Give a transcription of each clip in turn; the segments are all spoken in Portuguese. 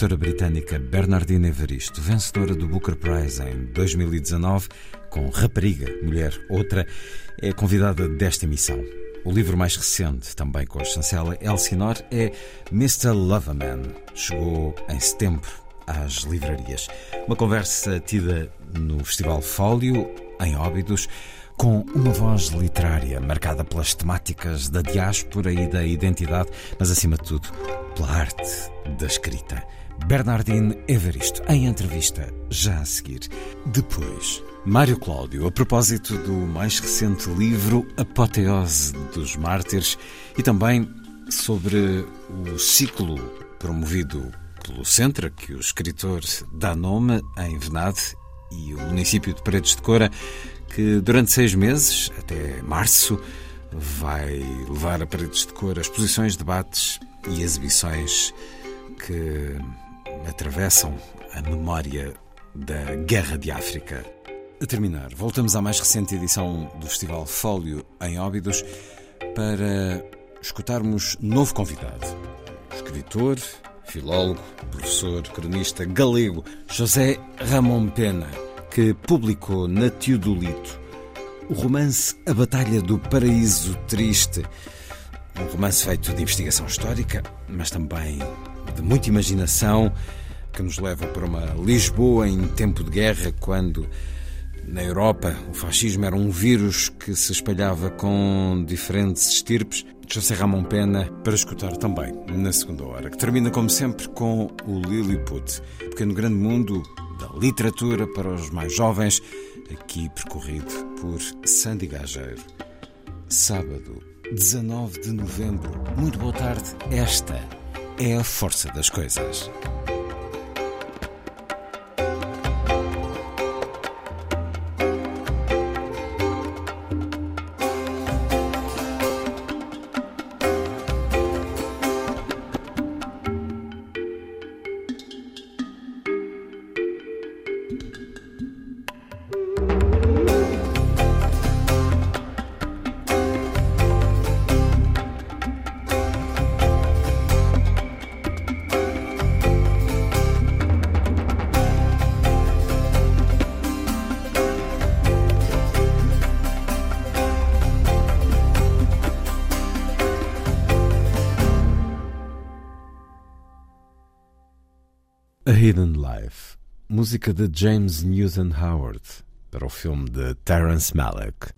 Escritora britânica Bernardine Evaristo, vencedora do Booker Prize em 2019, com Rapariga, Mulher Outra, é convidada desta emissão. O livro mais recente, também com a chancela Elsinore, é Mr. Loverman. Chegou em setembro às livrarias. Uma conversa tida no Festival Fólio, em Óbidos, com uma voz literária marcada pelas temáticas da diáspora e da identidade, mas acima de tudo pela arte da escrita. Bernardine Evaristo, em entrevista, já a seguir. Depois, Mário Cláudio, a propósito do mais recente livro Apoteose dos Mártires e também sobre o ciclo promovido pelo Centra, que o escritor dá nome em Venade e o município de Paredes de Cora, que durante seis meses, até março, vai levar a Paredes de Cora exposições, debates e exibições que atravessam a memória da Guerra de África. A terminar, voltamos à mais recente edição do Festival Fólio em Óbidos para escutarmos novo convidado. Escritor, filólogo, professor, cronista galego José Ramon Pena, que publicou na Teodolito o romance A Batalha do Paraíso Triste, um romance feito de investigação histórica, mas também de muita imaginação, que nos leva para uma Lisboa em tempo de guerra, quando na Europa o fascismo era um vírus que se espalhava com diferentes estirpes. José Ramon Pena para escutar também na segunda hora, que termina como sempre com o Lilliput, pequeno grande mundo da literatura para os mais jovens, aqui percorrido por Sandy Gageiro. Sábado, 19 de novembro. Muito boa tarde. Esta é a força das coisas. Hidden Life, música de James Newton Howard, para o filme de Terence Malick.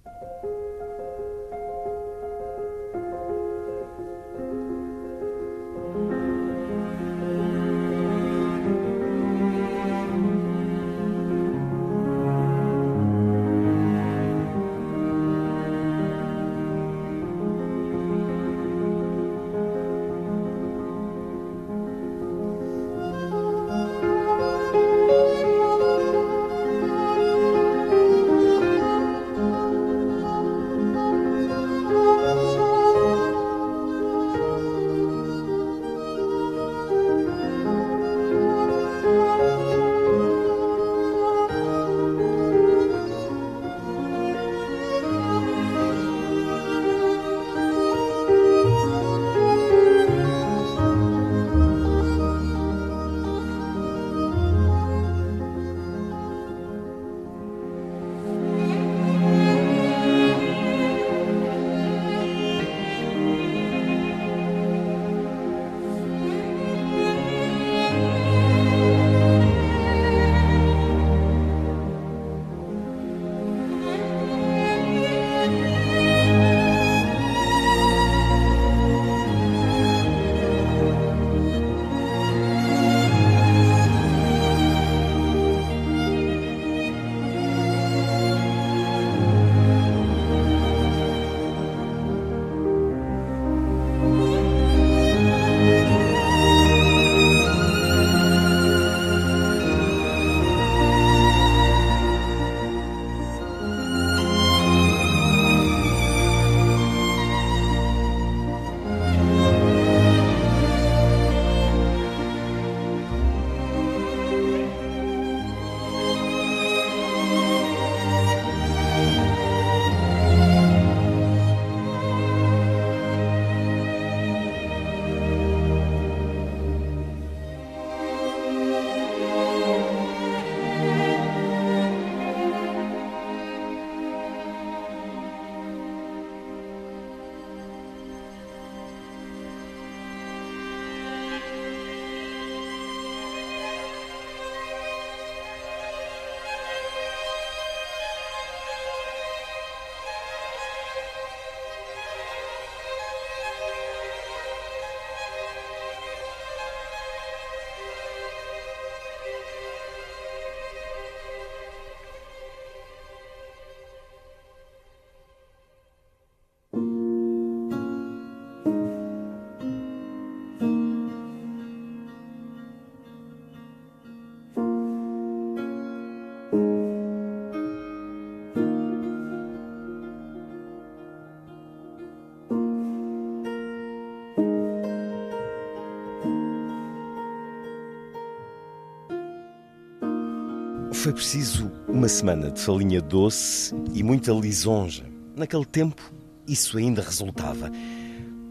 Foi preciso uma semana de falinha doce e muita lisonja. Naquele tempo, isso ainda resultava.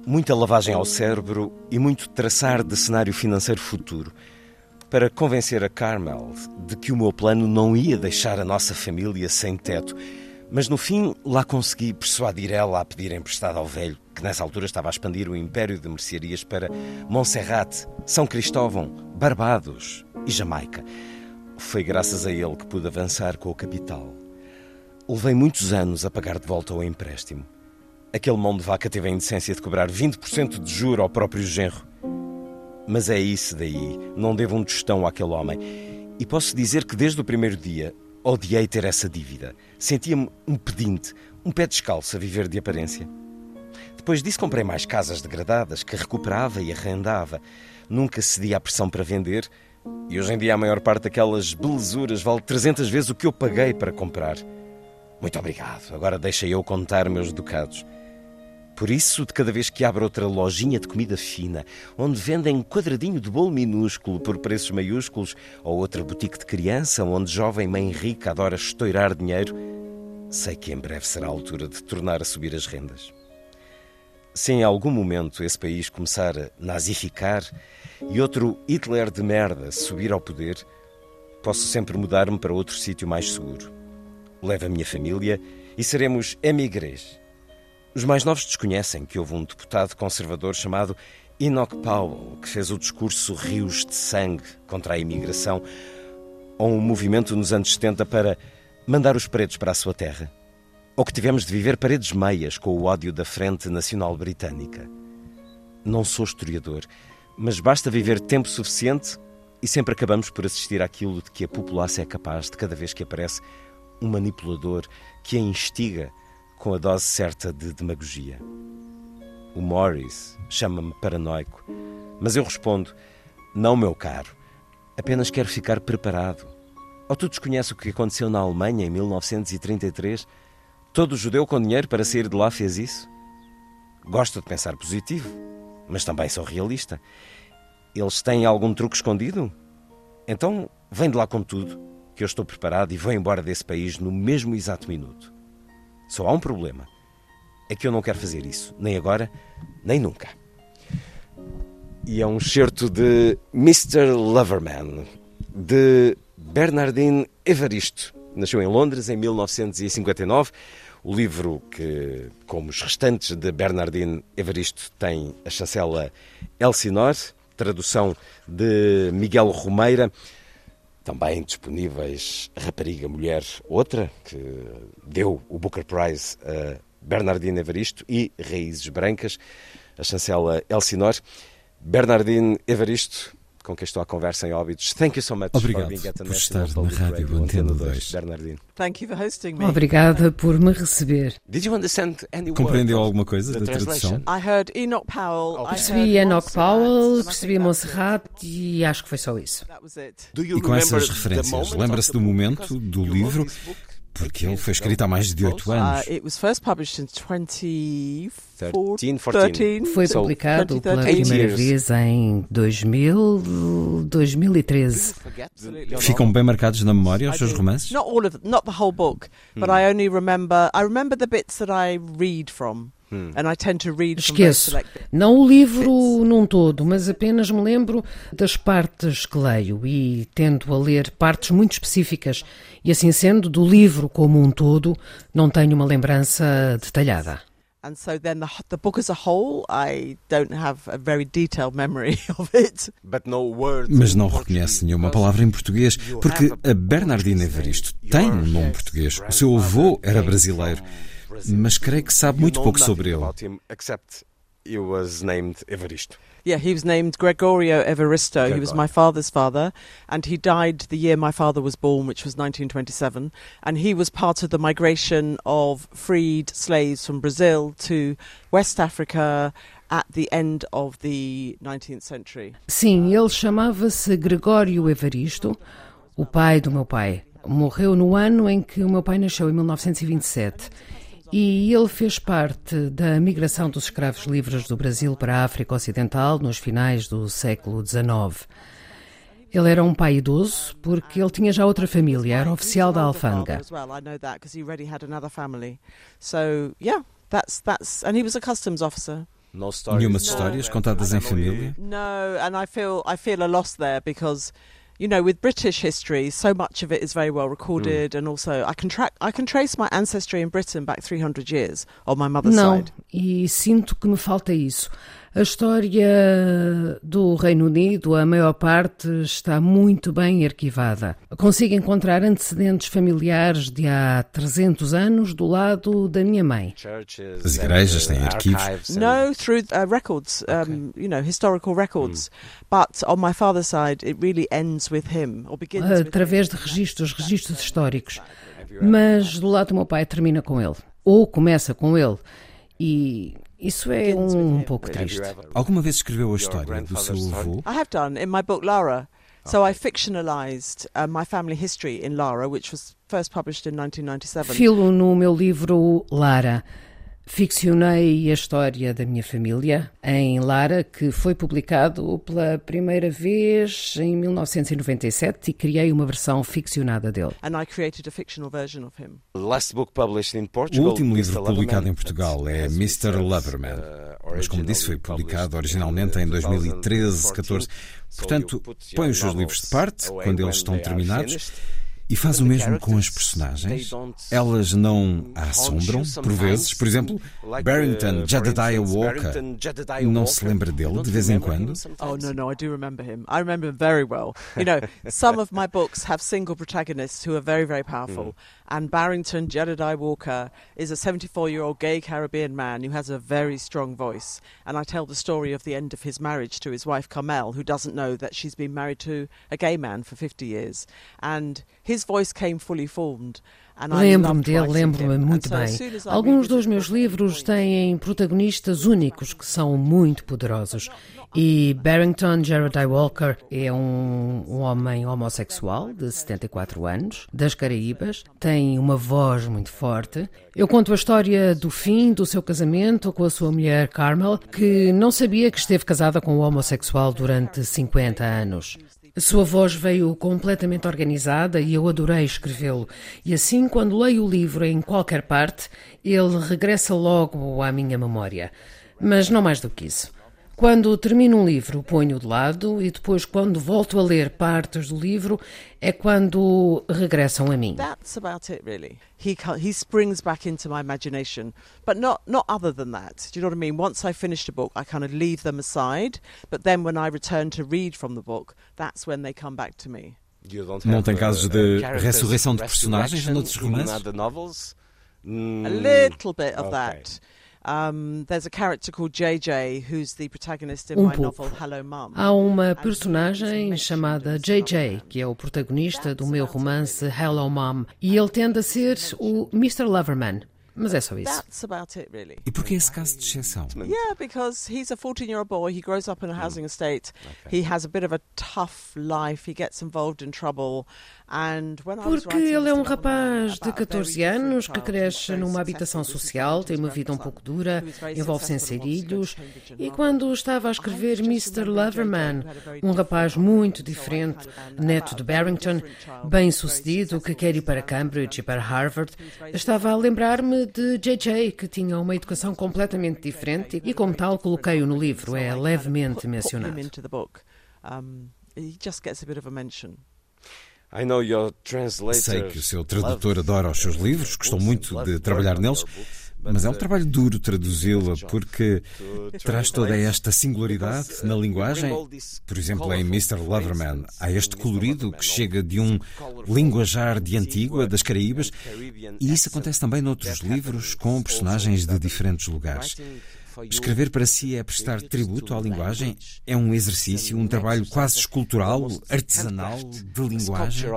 Muita lavagem ao cérebro e muito traçar de cenário financeiro futuro para convencer a Carmel de que o meu plano não ia deixar a nossa família sem teto. Mas no fim, lá consegui persuadir ela a pedir emprestado ao velho, que nessa altura estava a expandir o império de mercearias para Montserrat, São Cristóvão, Barbados e Jamaica. Foi graças a ele que pude avançar com o capital. Levei muitos anos a pagar de volta o empréstimo. Aquele mão de vaca teve a indecência de cobrar 20% de juro ao próprio genro. Mas é isso daí. Não devo um tostão àquele homem. E posso dizer que desde o primeiro dia odiei ter essa dívida. Sentia-me um pedinte, um pé descalço a viver de aparência. Depois disso comprei mais casas degradadas que recuperava e arrendava. Nunca cedi à pressão para vender e hoje em dia a maior parte daquelas belezuras vale 300 vezes o que eu paguei para comprar. Muito obrigado. Agora deixa eu contar meus ducados. Por isso, de cada vez que abro outra lojinha de comida fina, onde vendem quadradinho de bolo minúsculo por preços maiúsculos, ou outra boutique de criança, onde jovem mãe rica adora estourar dinheiro, sei que em breve será a altura de tornar a subir as rendas. Se em algum momento esse país começar a nazificar e outro Hitler de merda subir ao poder, posso sempre mudar-me para outro sítio mais seguro. Levo a minha família e seremos emigrés os mais novos desconhecem que houve um deputado conservador chamado Enoch Powell que fez o discurso Rios de Sangue contra a imigração, ou um movimento nos anos 70 para mandar os pretos para a sua terra, ou que tivemos de viver paredes meias com o ódio da Frente Nacional Britânica. Não sou historiador, mas basta viver tempo suficiente e sempre acabamos por assistir àquilo de que a população é capaz de cada vez que aparece um manipulador que a instiga com a dose certa de demagogia. O Morris chama-me paranoico, mas eu respondo: Não, meu caro, apenas quero ficar preparado. Ou tu desconheces o que aconteceu na Alemanha em 1933? Todo judeu com dinheiro para sair de lá fez isso? Gosto de pensar positivo, mas também sou realista. Eles têm algum truque escondido? Então, vem de lá com tudo, que eu estou preparado e vou embora desse país no mesmo exato minuto. Só há um problema. É que eu não quero fazer isso, nem agora, nem nunca. E é um certo de Mr. Loverman, de Bernardine Evaristo. Nasceu em Londres em 1959. O livro que, como os restantes de Bernardine Evaristo, tem a chancela Elsinore, tradução de Miguel Romeira. Também disponíveis Rapariga Mulher Outra, que deu o Booker Prize a Bernardine Evaristo, e Raízes Brancas, a chancela Elsinore. Bernardine Evaristo, com quem estou à conversa em Óbidos. Thank you so much Obrigado por estar na Rádio Antena 2. Bernardine. Thank you for hosting me. Obrigada por me receber. Did you understand any Compreendeu alguma coisa da tradução? I heard Enoch Powell. Percebi heard Enoch Montserrat, Powell, percebi. Monserrat e acho que foi só isso. E com essas referências, lembra-se do momento do livro? Porque 18 ele foi escrito há mais de oito Close. anos. Uh, it was first published in 2014. 13, 14. Foi So, publicado pela 2013. primeira vez em 2000, 2013. Ficam bem marcados na memória os seus romances? Not all of not the whole book, but I only remember. I remember the bits that I read from, and I tend to read from very Esqueço. Não o livro num todo, mas apenas me lembro das partes que leio e tendo a ler partes muito específicas. E assim sendo, do livro como um todo, não tenho uma lembrança detalhada. And so then the the book as a whole, I don't have a very detailed memory of it. But no words Mas não reconhece nenhuma palavra em português, porque a Bernardina Evaristo tem um nome português. O seu avô era brasileiro, mas creio que sabe muito pouco sobre ele. he was named Evaristo. Yeah, he was named Gregorio Evaristo. He was Gregorio. my father's father, and he died the year my father was born, which was 1927. And he was part of the migration of freed slaves from Brazil to West Africa at the end of the 19th century. Sim, ele chamava-se Gregório Evaristo, o pai do meu pai. Morreu no ano em que o meu pai nasceu, em 1927. E ele fez parte da migração dos escravos livres do Brasil para a África Ocidental nos finais do século XIX. Ele era um pai idoso porque ele tinha já outra família, era oficial da alfândega. As well, I know that because he already had another family. So yeah, that's that's, and he was a customs officer. Nenhuma histórias contadas em família? No, and I feel I feel a loss there because you know, with British history, so much of it is very well recorded, mm. and also I can track, I can trace my ancestry in Britain back 300 years on my mother's Não, side. e sinto que me falta isso. A história do Reino Unido, a maior parte, está muito bem arquivada. Consigo encontrar antecedentes familiares de há 300 anos do lado da minha mãe. As igrejas têm arquivos? No, through uh, records, um, you know, historical records. Mm. But on my father's side, it really ends with him, or begins Através de registros, registros históricos. Mas do lado do meu pai termina com ele, ou começa com ele. E isso é um, um pouco triste. Alguma vez escreveu a história do seu avô? I have done in my book Lara. So I fictionalized uh, my family history in Lara, which was first published in 1997. Filo no meu livro Lara. Ficcionei a história da minha família em Lara, que foi publicado pela primeira vez em 1997 e criei uma versão ficcionada dele. O último livro publicado em Portugal é Mr. Loverman, uh, mas como disse foi publicado originalmente em 2013, 14. Portanto, põe os seus livros de parte quando eles estão terminados e faz o mesmo com as personagens. Elas não a assombram, por vezes. Por exemplo, Barrington Jedediah Walker. Não se lembra dele de vez em quando? Oh, no, no, I do remember him. I remember him very well. You know, some of my books have single protagonists who are very, very powerful. And Barrington Jedediah Walker is a 74 year old gay Caribbean man who has a very strong voice. And I tell the story of the end of his marriage to his wife Carmel, who doesn't know that she's been married to a gay man for 50 years. And his voice came fully formed. Lembro-me dele, lembro-me muito bem. Alguns dos meus livros têm protagonistas únicos que são muito poderosos. E Barrington Jeremiah Walker é um, um, homem homossexual de 74 anos, das Caraíbas, tem uma voz muito forte. Eu conto a história do fim do seu casamento com a sua mulher Carmel, que não sabia que esteve casada com um homossexual durante 50 anos. Sua voz veio completamente organizada e eu adorei escrevê-lo. E assim, quando leio o livro em qualquer parte, ele regressa logo à minha memória. Mas não mais do que isso. Quando termino um livro, ponho de lado e depois, quando volto a ler partes do livro, é quando regressam a mim. That's about it, really. He he springs back into my imagination, but not not other than that. Do you know what I mean? Once I finish the book, I kind of leave them aside, but then when I return to read from the book, that's when they come back to me. Não tem casos de ressurreição de personagens noutros romances? A little bit of that. Um, there's a character called JJ who's the protagonist in um my novel Hello Mom. Há uma personagem chamada JJ, que é o protagonista do meu romance Hello Mom, e ele tende a ser o Mr. Loverman. Mas é só isso. That's about it, really. E por que esse caso de exceção? Yeah, because he's a 14-year-old boy. He grows up in a housing estate. Okay. He has a bit of a tough life. He gets involved in trouble. Porque ele é um rapaz de 14 anos que cresce numa habitação social, tem uma vida um pouco dura, envolve-se em serilhos. E quando estava a escrever Mr. Loverman, um rapaz muito diferente, neto de Barrington, bem sucedido, que quer ir para Cambridge e para Harvard, estava a lembrar-me de JJ, que tinha uma educação completamente diferente e, como tal, coloquei-o no livro. É levemente mencionado. Sei que o seu tradutor adora os seus livros, gostou muito de trabalhar neles, mas é um trabalho duro traduzi-la porque traz toda esta singularidade na linguagem. Por exemplo, em Mr. Loverman, há este colorido que chega de um linguajar de Antigua, das Caraíbas, e isso acontece também noutros livros com personagens de diferentes lugares. Escrever para si é prestar tributo à linguagem, é um exercício, um trabalho quase escultural, artesanal de linguagem.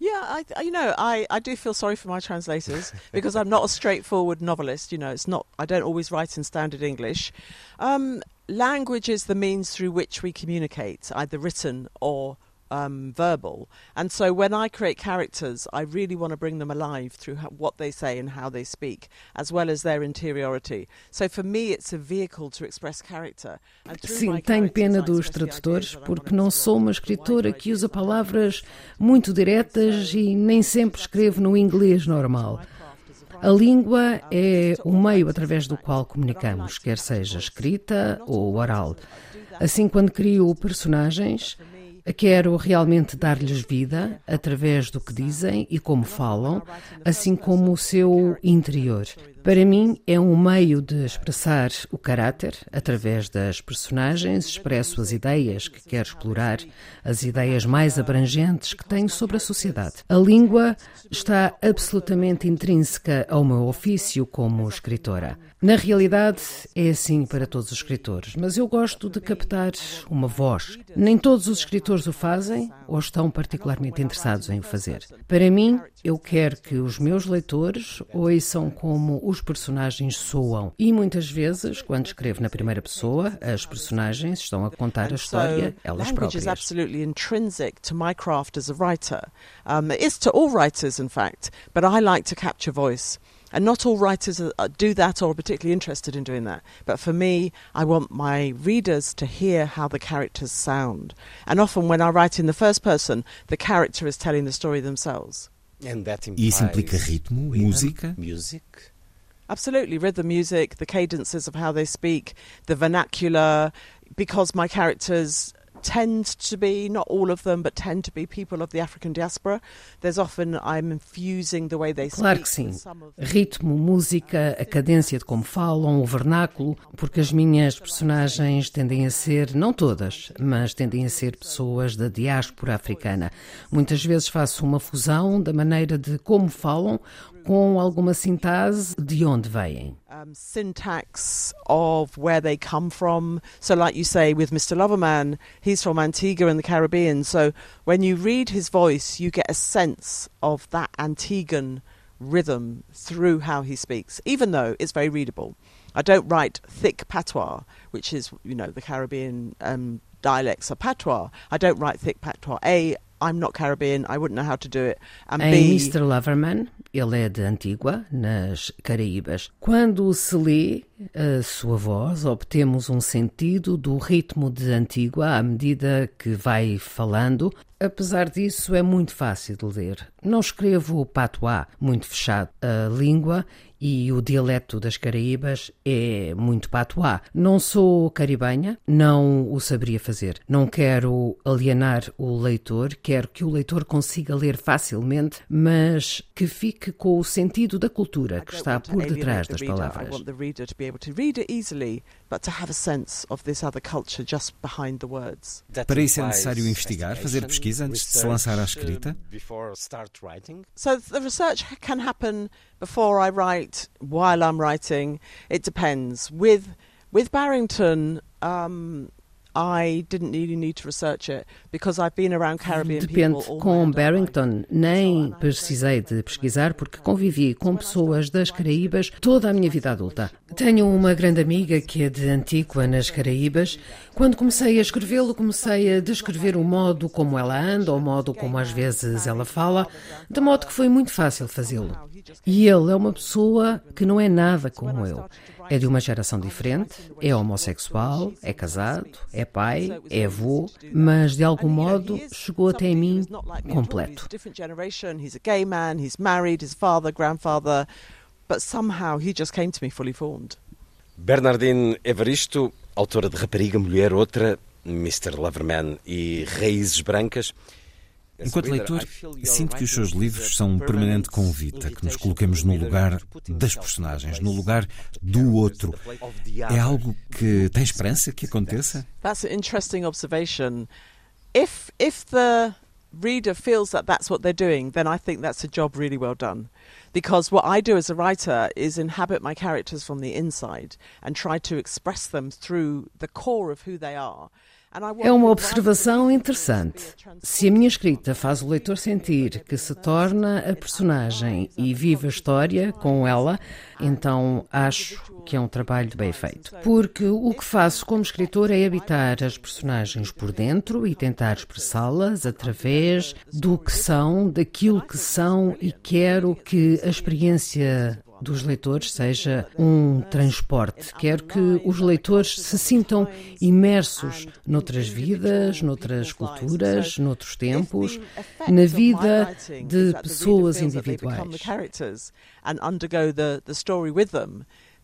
Yeah, I, you know, I, I do feel sorry for my translators because I'm not a straightforward novelist. You know, it's not. I don't always write in standard English. Um, language is the means through which we communicate, either written or um, verbal. And so when I create characters, I really want to bring them alive through how, what they say and how they speak, as well as their interiority. So for me, it's a vehicle to express character. Sim, tenho pena dos tradutores, porque não sou uma escritora que usa palavras muito diretas e nem sempre escrevo no inglês normal. A língua é o meio através do qual comunicamos, quer seja escrita ou oral. Assim, quando crio personagens, Quero realmente dar-lhes vida através do que dizem e como falam, assim como o seu interior. Para mim, é um meio de expressar o caráter através das personagens, expresso as ideias que quero explorar, as ideias mais abrangentes que tenho sobre a sociedade. A língua está absolutamente intrínseca ao meu ofício como escritora. Na realidade, é assim para todos os escritores, mas eu gosto de captar uma voz. Nem todos os escritores o fazem ou estão particularmente interessados em o fazer. Para mim, eu quero que os meus leitores ouçam como os personagens soam. E muitas vezes, quando escrevo na primeira pessoa, as personagens estão a contar a história elas próprias. Absolutely intrinsic to my craft as a writer. Um, it is to all writers, in fact, but I like to capture voice. And not all writers do that or are particularly interested in doing that. But for me, I want my readers to hear how the characters sound. And often when I write in the first person, the character is telling the story themselves. E isso implica ritmo, música? Music? Absolutely, rhythm, music, the cadences of how they speak, the vernacular, because my characters tend to be, not all of them, but tend to be people of the African diaspora. There's often I'm infusing the way they speak. Claro que sim. Ritmo, música, a cadência de como falam, o vernáculo, porque as minhas personagens tendem a ser, não todas, mas tendem a ser pessoas da diáspora africana. Muitas vezes faço uma fusão da maneira de como falam com alguma de onde vêm. Um, syntax of where they come from. So, like you say with Mr. Loverman, he's from Antigua in the Caribbean. So, when you read his voice, you get a sense of that Antiguan rhythm through how he speaks, even though it's very readable. I don't write thick patois, which is, you know, the Caribbean um, dialects of patois. I don't write thick patois. A, I'm not Caribbean, I wouldn't know how to do it. And em B, Mr. Loverman, ele é de Antigua, nas Caraíbas. Quando se lê a sua voz, obtemos um sentido do ritmo de Antigua à medida que vai falando. Apesar disso, é muito fácil de ler. Não escrevo o patois muito fechado. A língua e o dialeto das Caraíbas é muito patois. Não sou caribenha, não o saberia fazer. Não quero alienar o leitor, quero que o leitor consiga ler facilmente, mas que fique com o sentido da cultura que está por detrás das palavras. Para isso é necessário investigar, fazer pesquisa antes de se lançar à escrita? So the research can happen before I write, while I'm writing. It depends. With with Barrington, um, I didn't really need to research it because I've been around Caribbean Depende. Com Barrington, nem precisei de pesquisar porque convivi com pessoas das Caraíbas toda a minha vida adulta. Tenho uma grande amiga que é de Antigua, nas Caraíbas. Quando comecei a escrevê-lo, comecei a descrever o modo como ela anda, o modo como às vezes ela fala, de modo que foi muito fácil fazê-lo. E ele é uma pessoa que não é nada como eu. É de uma geração diferente, é homossexual, é casado, é pai, é avô, mas de algum modo chegou até mim completo. But somehow he just came to me fully formed. Bernardine Evaristo, autora de Rapariga, Mulher, Outra, Mr. Loverman e Raízes Brancas. Enquanto leitor, sinto que os seus livros são um permanente convite a que nos coloquemos no lugar das personagens, no lugar do outro. É algo que tem esperança que aconteça? That's an interesting observation. If if the reader feels that that's what they're doing, then I think that's a job really well done. Because what I do as a writer is inhabit my characters from the inside and try to express them through the core of who they are. É uma observação interessante. Se a minha escrita faz o leitor sentir que se torna a personagem e vive a história com ela, então acho que é um trabalho bem feito. Porque o que faço como escritor é habitar as personagens por dentro e tentar expressá-las através do que são, daquilo que são e quero que a experiência dos leitores seja um transporte. Quero que os leitores se sintam imersos noutras vidas, noutras culturas, noutros tempos, na vida de pessoas individuais.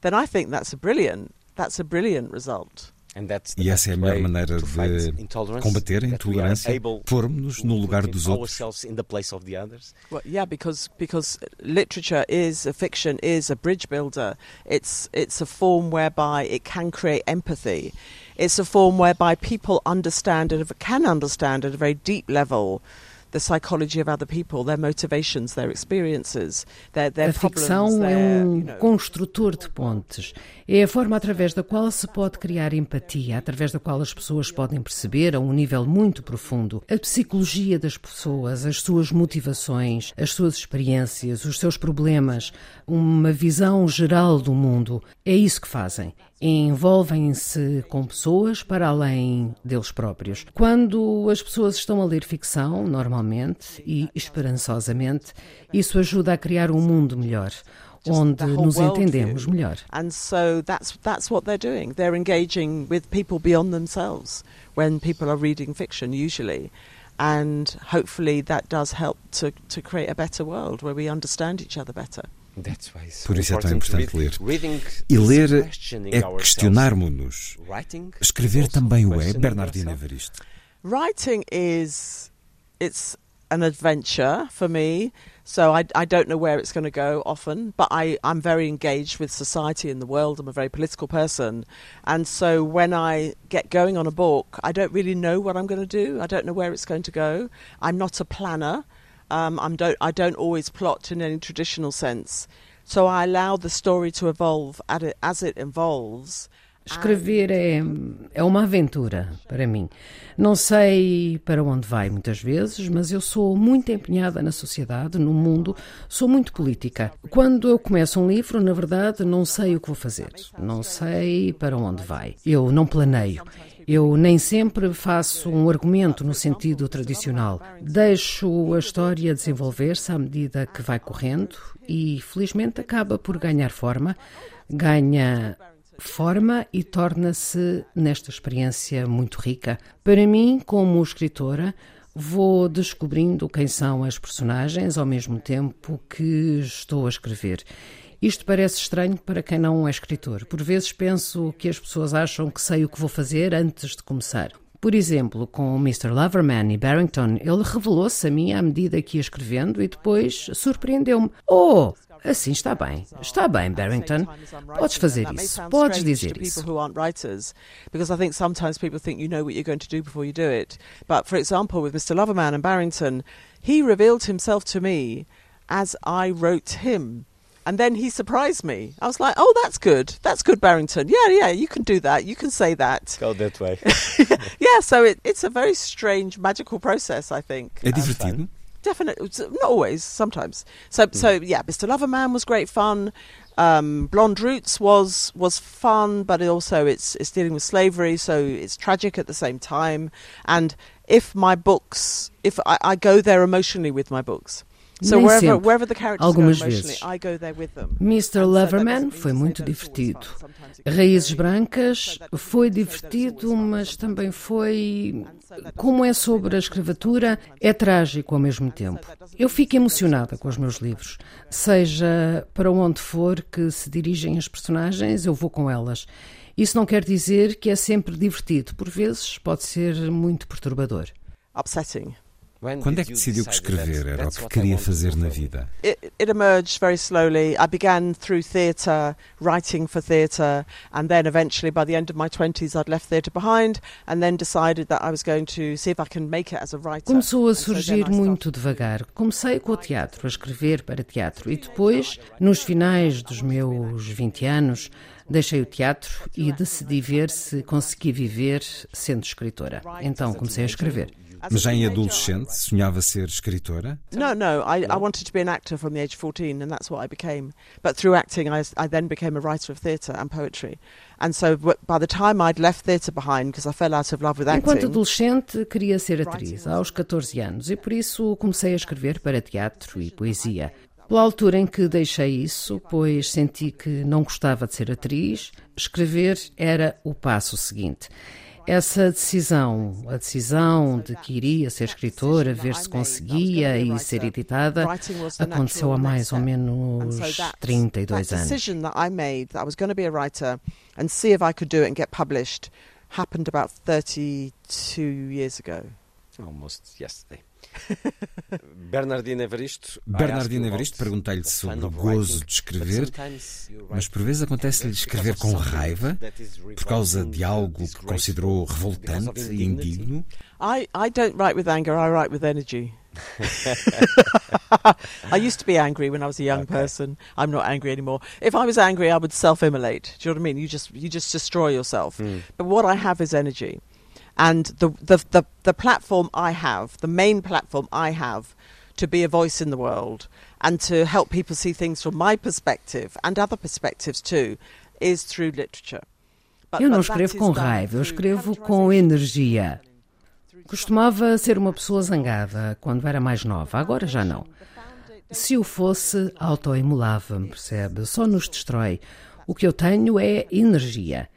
Then I think that's a brilliant, that's a brilliant result. E essa é a melhor maneira de combater a intolerância, pormos-nos no lugar dos outros. Well, yeah, because because literature is a fiction is a bridge builder. It's it's a form whereby it can create empathy. It's a form whereby people understand and can understand at a very deep level the psychology of other people, their motivations, their experiences, their, their a ficção their, é um know. construtor de pontes. É a forma através da qual se pode criar empatia, através da qual as pessoas podem perceber, a um nível muito profundo, a psicologia das pessoas, as suas motivações, as suas experiências, os seus problemas, uma visão geral do mundo. É isso que fazem. Envolvem-se com pessoas para além deles próprios. Quando as pessoas estão a ler ficção, normalmente e esperançosamente, isso ajuda a criar um mundo melhor onde nos entendemos melhor. And so that's that's what they're doing. They're engaging with people beyond themselves when people are reading fiction usually. And hopefully that does help to, to create a better world where we understand each other better. Por isso é tão importante ler. E ler é questionarmos-nos. Escrever também o é, Bernardina Evaristo. Writing is it's an adventure for me. So I, I don't know where it's going to go often, but I, I'm very engaged with society and the world. I'm a very political person. And so when I get going on a book, I don't really know what I'm going to do. I don't know where it's going to go. I'm not a planner. Um, I'm don't, I don't always plot in any traditional sense. So I allow the story to evolve as it evolves. Escrever é, é uma aventura para mim. Não sei para onde vai muitas vezes, mas eu sou muito empenhada na sociedade, no mundo, sou muito política. Quando eu começo um livro, na verdade, não sei o que vou fazer, não sei para onde vai. Eu não planeio. Eu nem sempre faço um argumento no sentido tradicional. Deixo a história desenvolver-se à medida que vai correndo e, felizmente, acaba por ganhar forma, ganha forma e torna-se, nesta experiência muito rica. Para mim, como escritora, vou descobrindo quem são as personagens ao mesmo tempo que estou a escrever. Isto parece estranho para quem não é escritor. Por vezes penso que as pessoas acham que sei o que vou fazer antes de começar. Por exemplo, com Mr. Loverman e Barrington, ele revelou-se a mim à medida que ia escrevendo e depois surpreendeu-me. Oh, Assim está bem. Está bem, Barrington. Podes fazer isso. Podes dizer isso. But for example, with Mr. Loverman and Barrington, he revealed himself to me as I wrote him. And then he surprised me. I was like, "Oh, that's good. That's good, Barrington. Yeah, yeah, you can do that. You can say that." Go that way. yeah, so it, it's a very strange, magical process. I think. É divertido. Definitely, not always. Sometimes. So, mm. so yeah, Mr. Loverman was great fun. Um, Blonde Roots was was fun, but it also it's it's dealing with slavery, so it's tragic at the same time. And if my books, if I, I go there emotionally with my books, So Nem wherever, sempre. wherever the characters Algumas vezes. I go there with them. Mr. Loverman foi muito divertido. Raízes Brancas foi divertido, mas também foi. Como é sobre a escravatura, é trágico ao mesmo tempo. Eu fico emocionada com os meus livros. Seja para onde for que se dirigem as personagens, eu vou com elas. Isso não quer dizer que é sempre divertido. Por vezes pode ser muito perturbador. upsetting. Quando é que decidiu que escrever era o que queria fazer na vida? It, it emerged very slowly. I began through theatre, writing for theatre, and then eventually by the end of my 20s I'd left theatre behind and then decided that I was going to see if I can make it as a writer. Começou a surgir muito devagar. Comecei com o teatro, a escrever para teatro e depois, nos finais dos meus 20 anos, Deixei o teatro e decidi ver se conseguia viver sendo escritora. Então comecei a escrever. Mas já em adolescente sonhava ser escritora? No, no. I, I wanted to be an actor from the age of 14 and that's what I became. But through acting I, I then became a writer of theatre and poetry. And so by the time I'd left theatre behind because I fell out of love with acting. Enquanto adolescente queria ser atriz aos 14 anos e por isso comecei a escrever para teatro e poesia. Pela altura em que deixei isso, pois senti que não gostava de ser atriz, escrever era o passo seguinte. Essa decisão, a decisão de que iria ser escritora, ver se conseguia e ser editada, aconteceu há mais ou menos 32 anos. happened about 32 years ago. Almost yesterday. Bernardino Evaristo. Bernardino Evaristo perguntei-lhe sobre o gozo de escrever, mas por vezes acontece-lhe escrever com raiva por causa de algo que considerou revoltante e indigno. I, I don't write with anger, I write with energy. I used to be angry when I was a young okay. person. I'm not angry anymore. If I was angry, I would self-immolate. Do you know what I mean? You just you just destroy yourself. Mm. But what I have is energy. And the, the, the, the platform I have, the main platform I have to be a voice in the world and to help people see things from my perspective and other perspectives too, is through literature. eu não escrevo com raiva, eu escrevo com energia. Costumava ser uma pessoa zangada quando era mais nova, agora já não. Se o fosse, autoimolava-me, percebe? Só nos destrói. O que eu tenho é energia.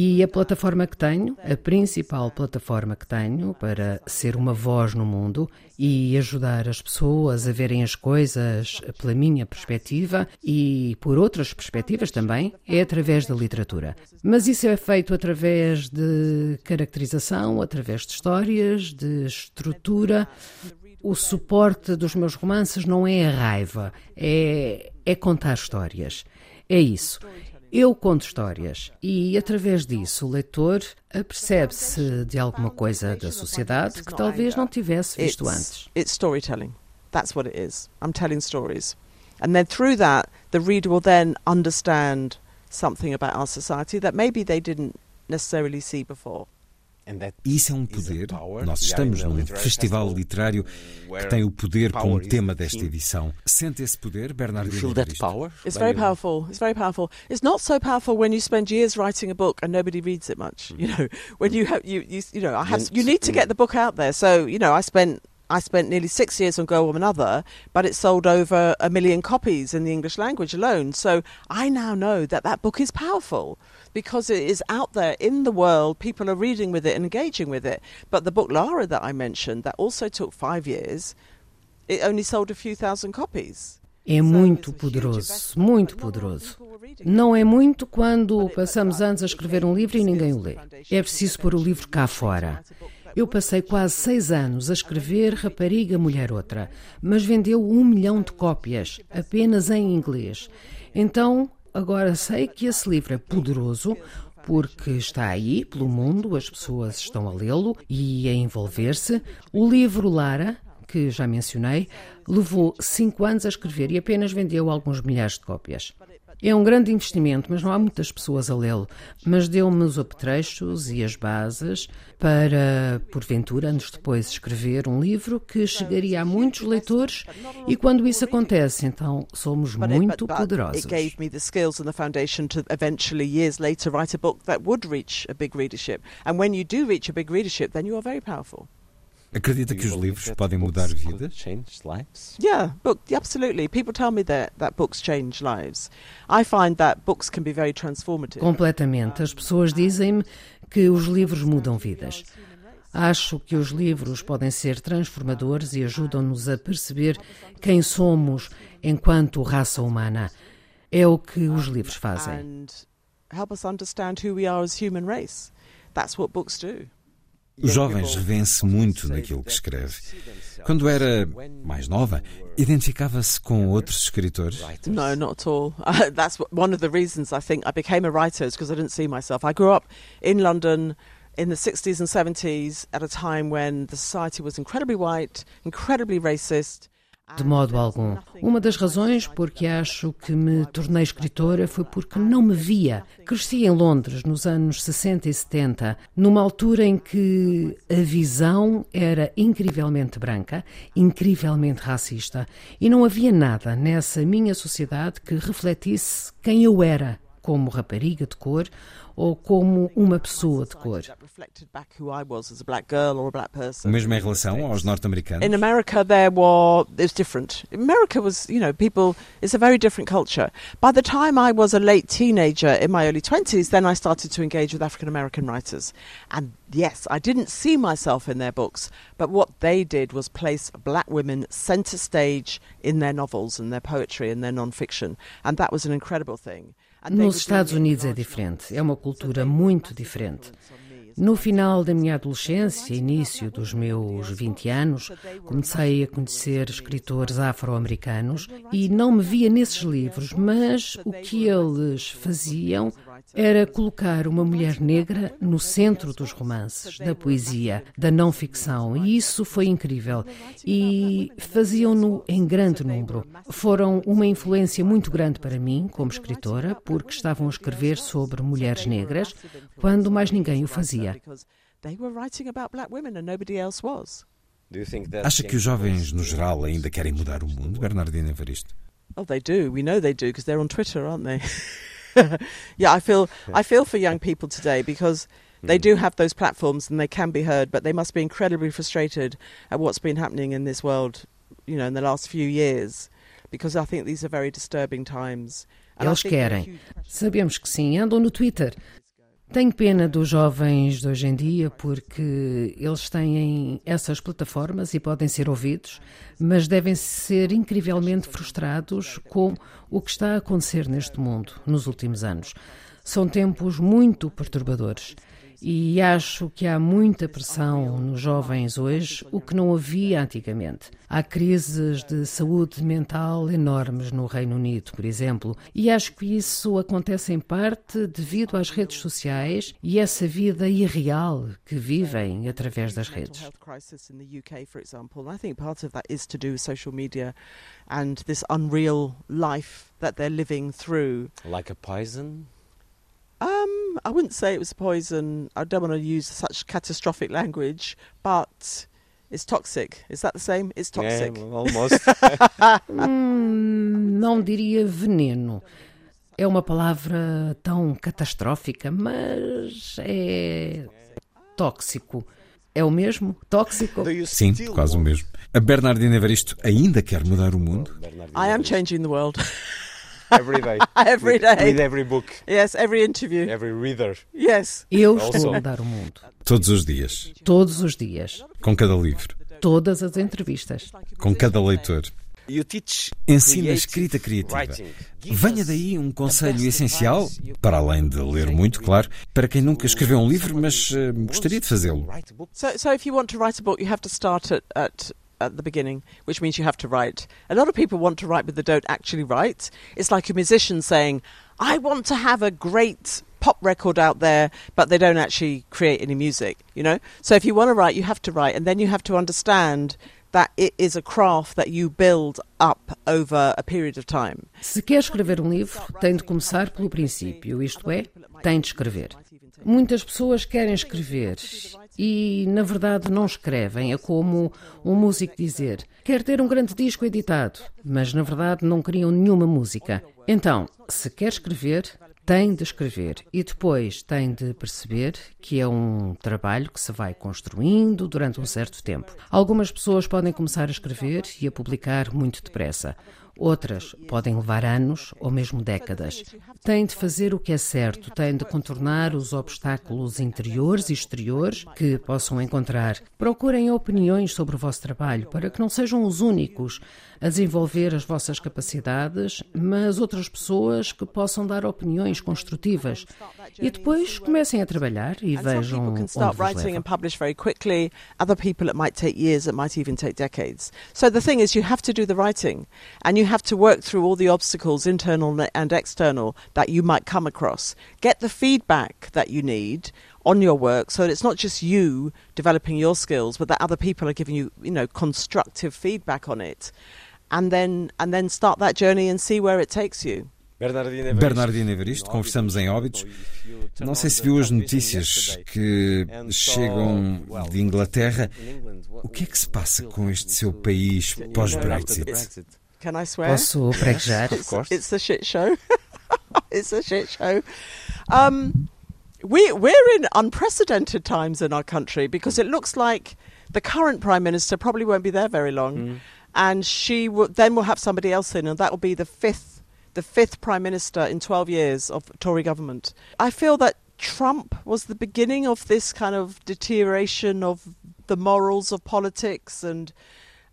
E a plataforma que tenho, a principal plataforma que tenho para ser uma voz no mundo e ajudar as pessoas a verem as coisas pela minha perspectiva e por outras perspectivas também, é através da literatura. Mas isso é feito através de caracterização, através de histórias, de estrutura. O suporte dos meus romances não é a raiva, é, é contar histórias. É isso. Eu conto histórias e, através disso, o leitor apercebe-se de alguma coisa da sociedade que talvez não tivesse visto antes. It's storytelling. That's what it is. I'm telling stories. And then through that, the reader will then understand something about our society that maybe they didn't necessarily see before. Isso é um poder. Nós estamos num festival literário que tem o poder como tema desta edição. Sente esse poder, Bernardino? It's very powerful. It's very powerful. It's not so powerful when you spend years writing a book and nobody reads it much. You know, when you have you you, you know, I have you need to get the book out there. So you know, I spent I spent nearly six years on Girl, Woman, Other, but it sold over a million copies in the English language alone. So I now know that that book is powerful because it is out there in the world. People are reading with it and engaging with it. But the book Lara that I mentioned, that also took five years, it only sold a few thousand copies. É muito poderoso, muito poderoso. Não é muito quando passamos anos a escrever um livro e ninguém o lê. É preciso pôr o livro cá fora. Eu passei quase seis anos a escrever Rapariga Mulher Outra, mas vendeu um milhão de cópias, apenas em inglês. Então, agora sei que esse livro é poderoso porque está aí pelo mundo, as pessoas estão a lê-lo e a envolver-se. O livro Lara, que já mencionei, levou cinco anos a escrever e apenas vendeu alguns milhares de cópias. É um grande investimento, mas não há muitas pessoas a lê-lo. Mas deu-me os apetrechos e as bases para, porventura, anos depois, escrever um livro que chegaria a muitos leitores. E quando isso acontece, então somos muito poderosos. It gave me the skills and the foundation to eventually, years later, write a book that would reach a big readership. And when you do reach a big readership, then you are very powerful. Acredita que os livros podem mudar vidas? Yeah, book, absolutely. People tell me that, that books change lives. I find that books can be very transformative. Completamente. As pessoas dizem-me que os livros mudam vidas. Acho que os livros podem ser transformadores e ajudam-nos a perceber quem somos enquanto raça humana. É o que os livros fazem. And help us understand who we are as human race. That's what books do. Os jovens revêem-se muito naquilo que escreve. Quando era mais nova, identificava-se com outros escritores? No, not at all. That's one of the reasons I think I became a writer is because I didn't see myself. I grew up in London in the 60s and 70s at a time when the society was incredibly white, incredibly racist. De modo algum. Uma das razões por que acho que me tornei escritora foi porque não me via. Cresci em Londres nos anos 60 e 70, numa altura em que a visão era incrivelmente branca, incrivelmente racista, e não havia nada nessa minha sociedade que refletisse quem eu era como rapariga de cor ou como uma pessoa de cor. Mesmo em relação aos norte-americanos? In America there was it's different. America was, you know, people it's a very different culture. By the time I was a late teenager in my early 20s, then I started to engage with African American writers. And yes, I didn't see myself in their books, but what they did was place black women center stage in their novels and their poetry and their non-fiction, and that was an incredible thing. Nos Estados Unidos é diferente, é uma cultura muito diferente. No final da minha adolescência, início dos meus 20 anos, comecei a conhecer escritores afro-americanos e não me via nesses livros, mas o que eles faziam era colocar uma mulher negra no centro dos romances, da poesia, da não ficção, e isso foi incrível. E faziam-no em grande número. Foram uma influência muito grande para mim, como escritora, porque estavam a escrever sobre mulheres negras quando mais ninguém o fazia. Acha que os jovens, no geral, ainda querem mudar o mundo, Bernardina Evaristo? Oh, they do. We know they do because they're on Twitter, aren't they? yeah, I feel I feel for young people today because they hmm. do have those platforms and they can be heard, but they must be incredibly frustrated at what's been happening in this world, you know, in the last few years, because I think these are very disturbing times. Eles querem. Sabemos que sim, andam no Twitter. Tenho pena dos jovens de hoje em dia porque eles têm essas plataformas e podem ser ouvidos, mas devem ser incrivelmente frustrados com o que está a acontecer neste mundo nos últimos anos. São tempos muito perturbadores. E acho que há muita pressão nos jovens hoje, o que não havia antigamente. Há crises de saúde mental enormes no Reino Unido, por exemplo, e acho que isso acontece em parte devido às redes sociais e essa vida irreal que vivem através das redes. and this unreal life that they're living through. Like a poison? Um, I wouldn't say it was poison. I don't want to use such catastrophic language, but it's toxic. Is that the same? It's toxic. Yeah, almost. hum, não diria veneno. É uma palavra tão catastrófica, mas é tóxico. É o mesmo? Tóxico? Sim, quase o mesmo. A Bernardina Evaristo ainda quer mudar o mundo? I am changing the world. every day. every with, day. With every book. Yes, every interview. Every reader. Yes. Eu estou a mudar o mundo. Todos os dias. Todos os dias. Com cada livro. Todas as entrevistas. Com cada leitor. Ensina escrita criativa. Venha daí um conselho essencial, para além de ler muito, claro, para quem nunca escreveu um livro, mas uh, gostaria de fazê-lo. So, so if you want to write a book, you have to start at, at at the beginning, which means you have to write. A lot of people want to write, but they don't actually write. It's like a musician saying, I want to have a great pop record out there, but they don't actually create any music, you know? So if you want to write, you have to write, and then you have to understand that it is a craft that you build up over a period of time. Se quer escrever um livro, tem de começar pelo princípio, isto é, tem de escrever. Muitas pessoas querem escrever e, na verdade, não escrevem. É como um músico dizer: quer ter um grande disco editado, mas, na verdade, não criam nenhuma música. Então, se quer escrever, tem de escrever e depois tem de perceber que é um trabalho que se vai construindo durante um certo tempo. Algumas pessoas podem começar a escrever e a publicar muito depressa. Outras podem levar anos ou mesmo décadas. Tem de fazer o que é certo, tem de contornar os obstáculos interiores e exteriores que possam encontrar. Procurem opiniões sobre o vosso trabalho para que não sejam os únicos a desenvolver as vossas capacidades, mas outras pessoas que possam dar opiniões construtivas. E depois comecem a trabalhar e vejam onde vos leva. Other people it might take years, it might even take decades. So the thing is you have to do the writing and you have to work through all the obstacles internal and external that you might come across. Get the feedback that you need on your work so that it's not just you developing your skills but that other people are giving you, you know, constructive feedback on it. and then and then start that journey and see where it takes you. Bernardina Evaristo, conversamos em Óbidos. Não sei se viu as notícias que chegam de Inglaterra. O que é que se passa com este seu país pós-Brexit? Can I swear? Posso pregar? It's, it's a shit show. it's a shit show. Um, we, we're in unprecedented times in our country because it looks like the current Prime Minister probably won't be there very long. Mm and she will, then will have somebody else in, and that will be the fifth, the fifth prime minister in 12 years of Tory government. I feel that Trump was the beginning of this kind of deterioration of the morals of politics and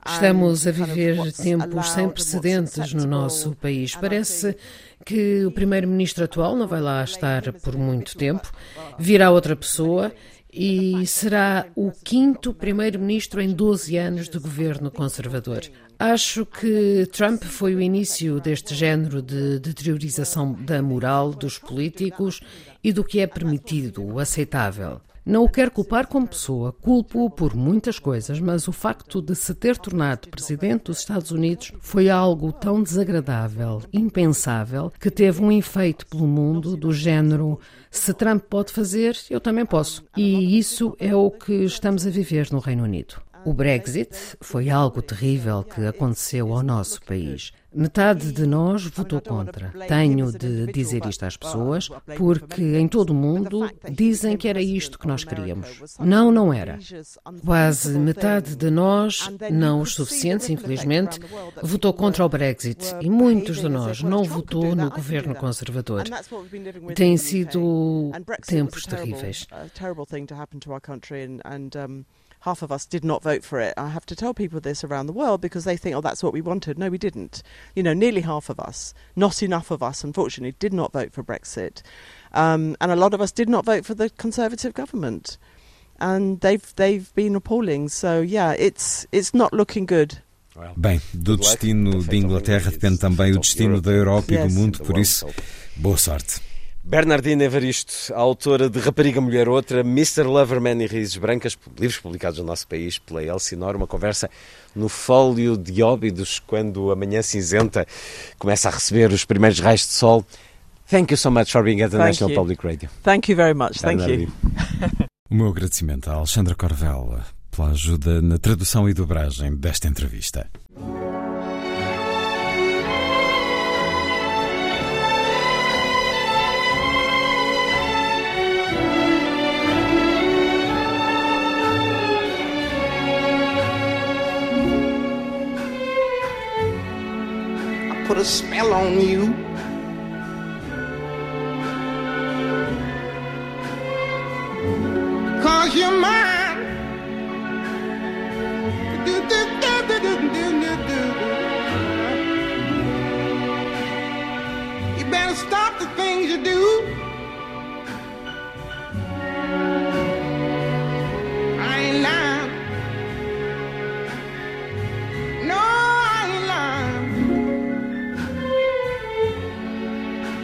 Estamos a viver tempos sem precedentes no nosso país. Parece que o primeiro-ministro atual não vai lá estar por muito tempo. Virá outra pessoa e será o quinto primeiro-ministro em 12 anos de governo conservador. Acho que Trump foi o início deste género de deteriorização da moral dos políticos e do que é permitido, aceitável. Não o quero culpar como pessoa, culpo-o por muitas coisas, mas o facto de se ter tornado presidente dos Estados Unidos foi algo tão desagradável, impensável, que teve um efeito pelo mundo do género: se Trump pode fazer, eu também posso. E isso é o que estamos a viver no Reino Unido. O Brexit foi algo terrível que aconteceu ao nosso país. Metade de nós votou contra. Tenho de dizer isto às pessoas, porque em todo o mundo dizem que era isto que nós queríamos. Não, não era. Quase metade de nós, não os suficientes, infelizmente, votou contra o Brexit e muitos de nós não votou no governo conservador. Têm sido tempos terríveis half of us did not vote for it. I have to tell people this around the world because they think, oh, that's what we wanted. No, we didn't. You know, nearly half of us, not enough of us, unfortunately, did not vote for Brexit. Um, and a lot of us did not vote for the Conservative government. And they've, they've been appalling. So, yeah, it's, it's not looking good. Bem, do destino de Inglaterra depende também o destino da Europa e do mundo, por isso, boa sorte. Bernardina Evaristo, autora de Rapariga Mulher Outra, Mr. Loverman e Raízes Brancas, livros publicados no nosso país pela Elsinore, uma conversa no fólio de óbidos, quando a manhã cinzenta começa a receber os primeiros raios de sol. Thank you so much for being at the Thank National you. Public Radio. Thank you very much. Thank you. o meu agradecimento a Alexandra Corvella pela ajuda na tradução e dobragem desta entrevista. Put a spell on you. Cause you're mine. You better stop the things you do.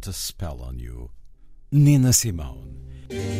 Put a Spell on You. Nina Simone.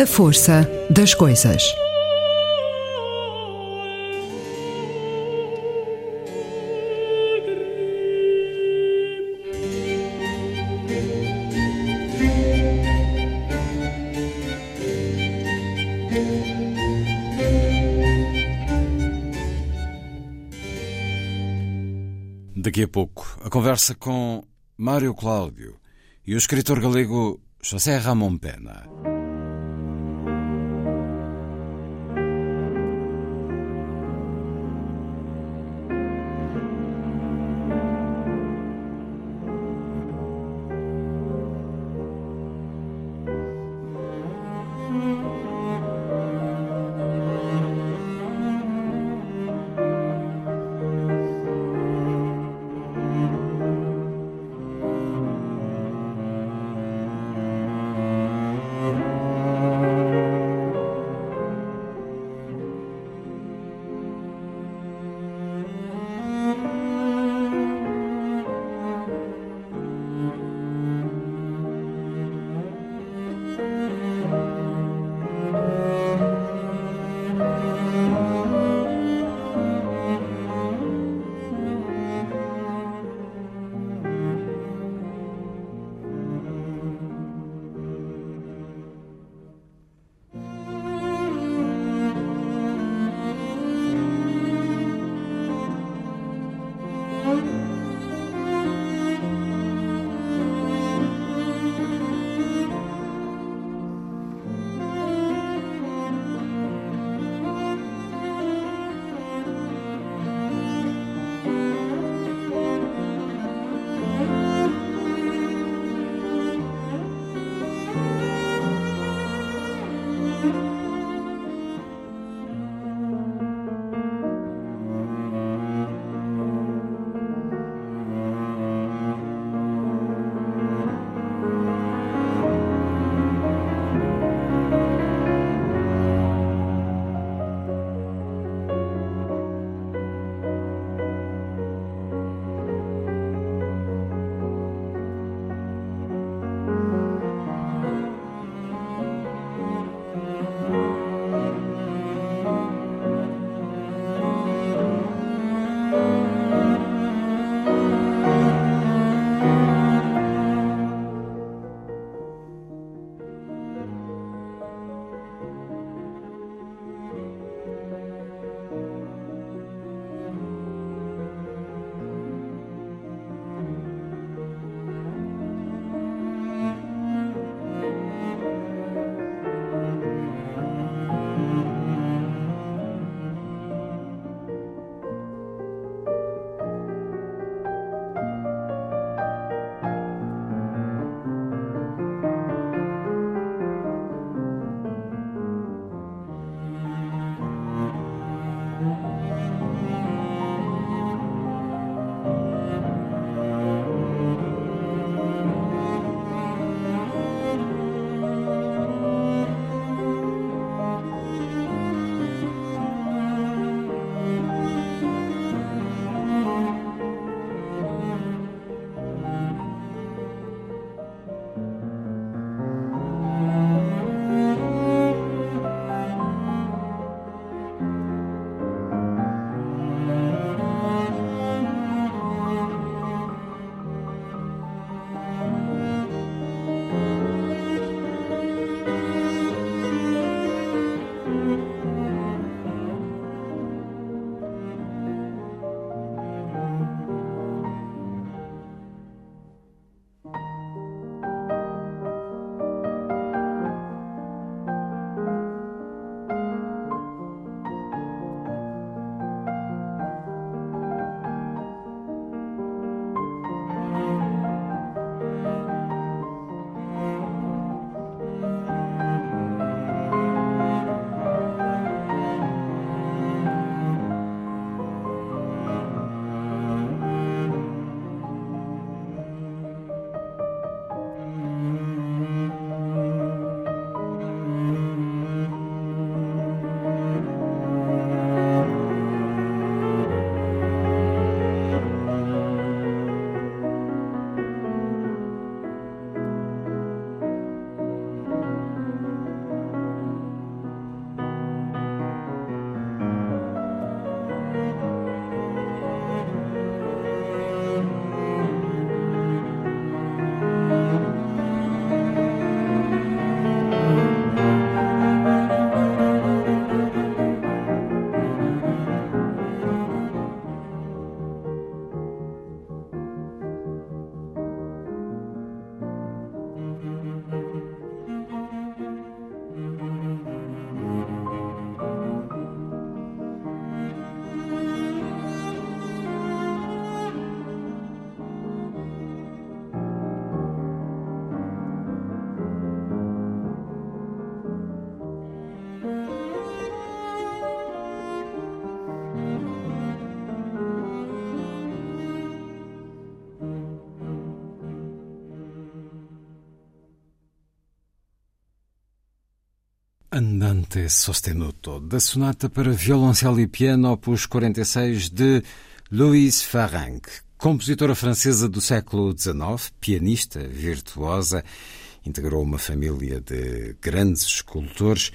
A força das coisas. Daqui a pouco, a conversa com Mário Cláudio e o escritor galego José Ramon Pena. Andante Sostenuto, da sonata para violoncelo e piano, opus 46 de Louise Farranc, compositora francesa do século XIX, pianista virtuosa, integrou uma família de grandes escultores.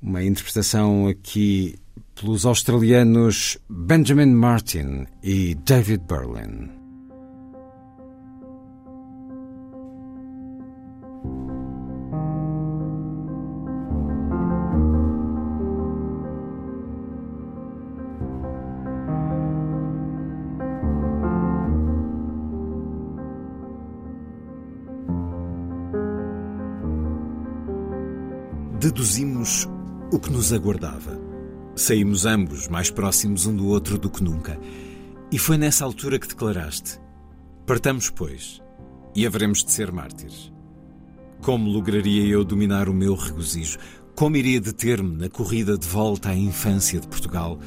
Uma interpretação aqui pelos australianos Benjamin Martin e David Berlin. Aguardava. Saímos ambos mais próximos um do outro do que nunca. E foi nessa altura que declaraste: Partamos, pois, e haveremos de ser mártires. Como lograria eu dominar o meu regozijo? Como iria deter-me na corrida de volta à infância de Portugal?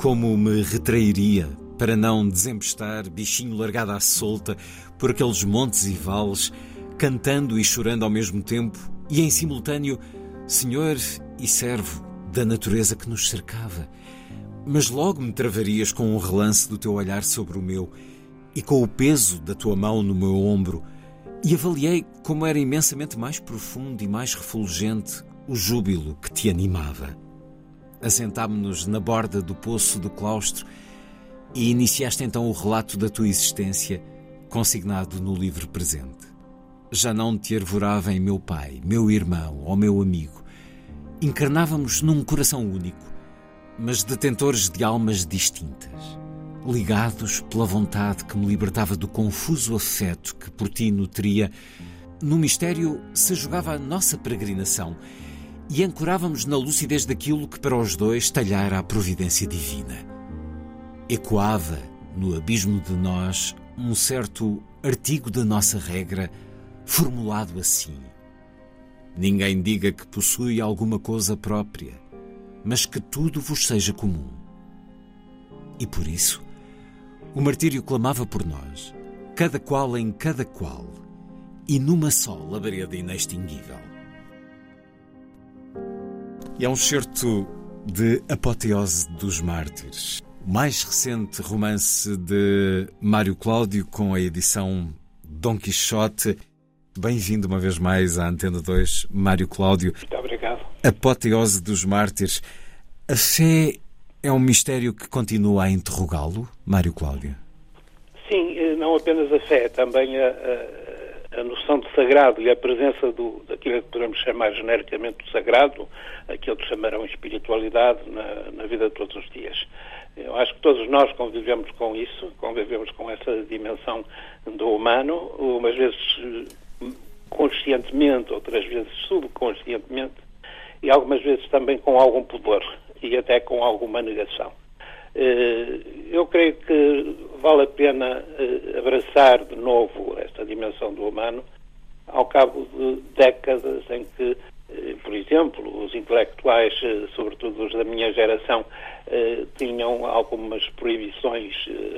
Como me retrairia para não desempestar, bichinho largado à solta, por aqueles montes e vales, cantando e chorando ao mesmo tempo e em simultâneo senhor e servo da natureza que nos cercava. Mas logo me travarias com um relance do teu olhar sobre o meu e com o peso da tua mão no meu ombro, e avaliei como era imensamente mais profundo e mais refulgente o júbilo que te animava. Assentámo-nos na borda do poço do claustro e iniciaste então o relato da tua existência, consignado no livro presente já não te arvorava em meu pai, meu irmão ou meu amigo. Encarnávamos num coração único, mas detentores de almas distintas, ligados pela vontade que me libertava do confuso afeto que por ti nutria. No mistério se jogava a nossa peregrinação e ancorávamos na lucidez daquilo que para os dois talhara a providência divina. Ecoava no abismo de nós um certo artigo da nossa regra formulado assim: Ninguém diga que possui alguma coisa própria, mas que tudo vos seja comum. E por isso, o martírio clamava por nós, cada qual em cada qual, e numa só labareda inextinguível. E é um certo de Apoteose dos Mártires, o mais recente romance de Mário Cláudio, com a edição Dom Quixote Bem-vindo uma vez mais à Antena 2, Mário Cláudio. Muito obrigado. Apoteose dos Mártires. A fé é um mistério que continua a interrogá-lo, Mário Cláudio? Sim, eh, não apenas a fé, também a, a, a noção de sagrado e a presença do, daquilo que podemos chamar genericamente de sagrado, aquilo que chamarão espiritualidade na, na vida de todos os dias. Eu acho que todos nós convivemos com isso, convivemos com essa dimensão do humano, umas vezes conscientemente, outras vezes subconscientemente, e algumas vezes também com algum pudor e até com alguma negação. Eh, eu creio que vale a pena eh, abraçar de novo esta dimensão do humano ao cabo de décadas em que por exemplo, os intelectuais, eh, sobretudo os da minha geração, eh, tinham algumas proibições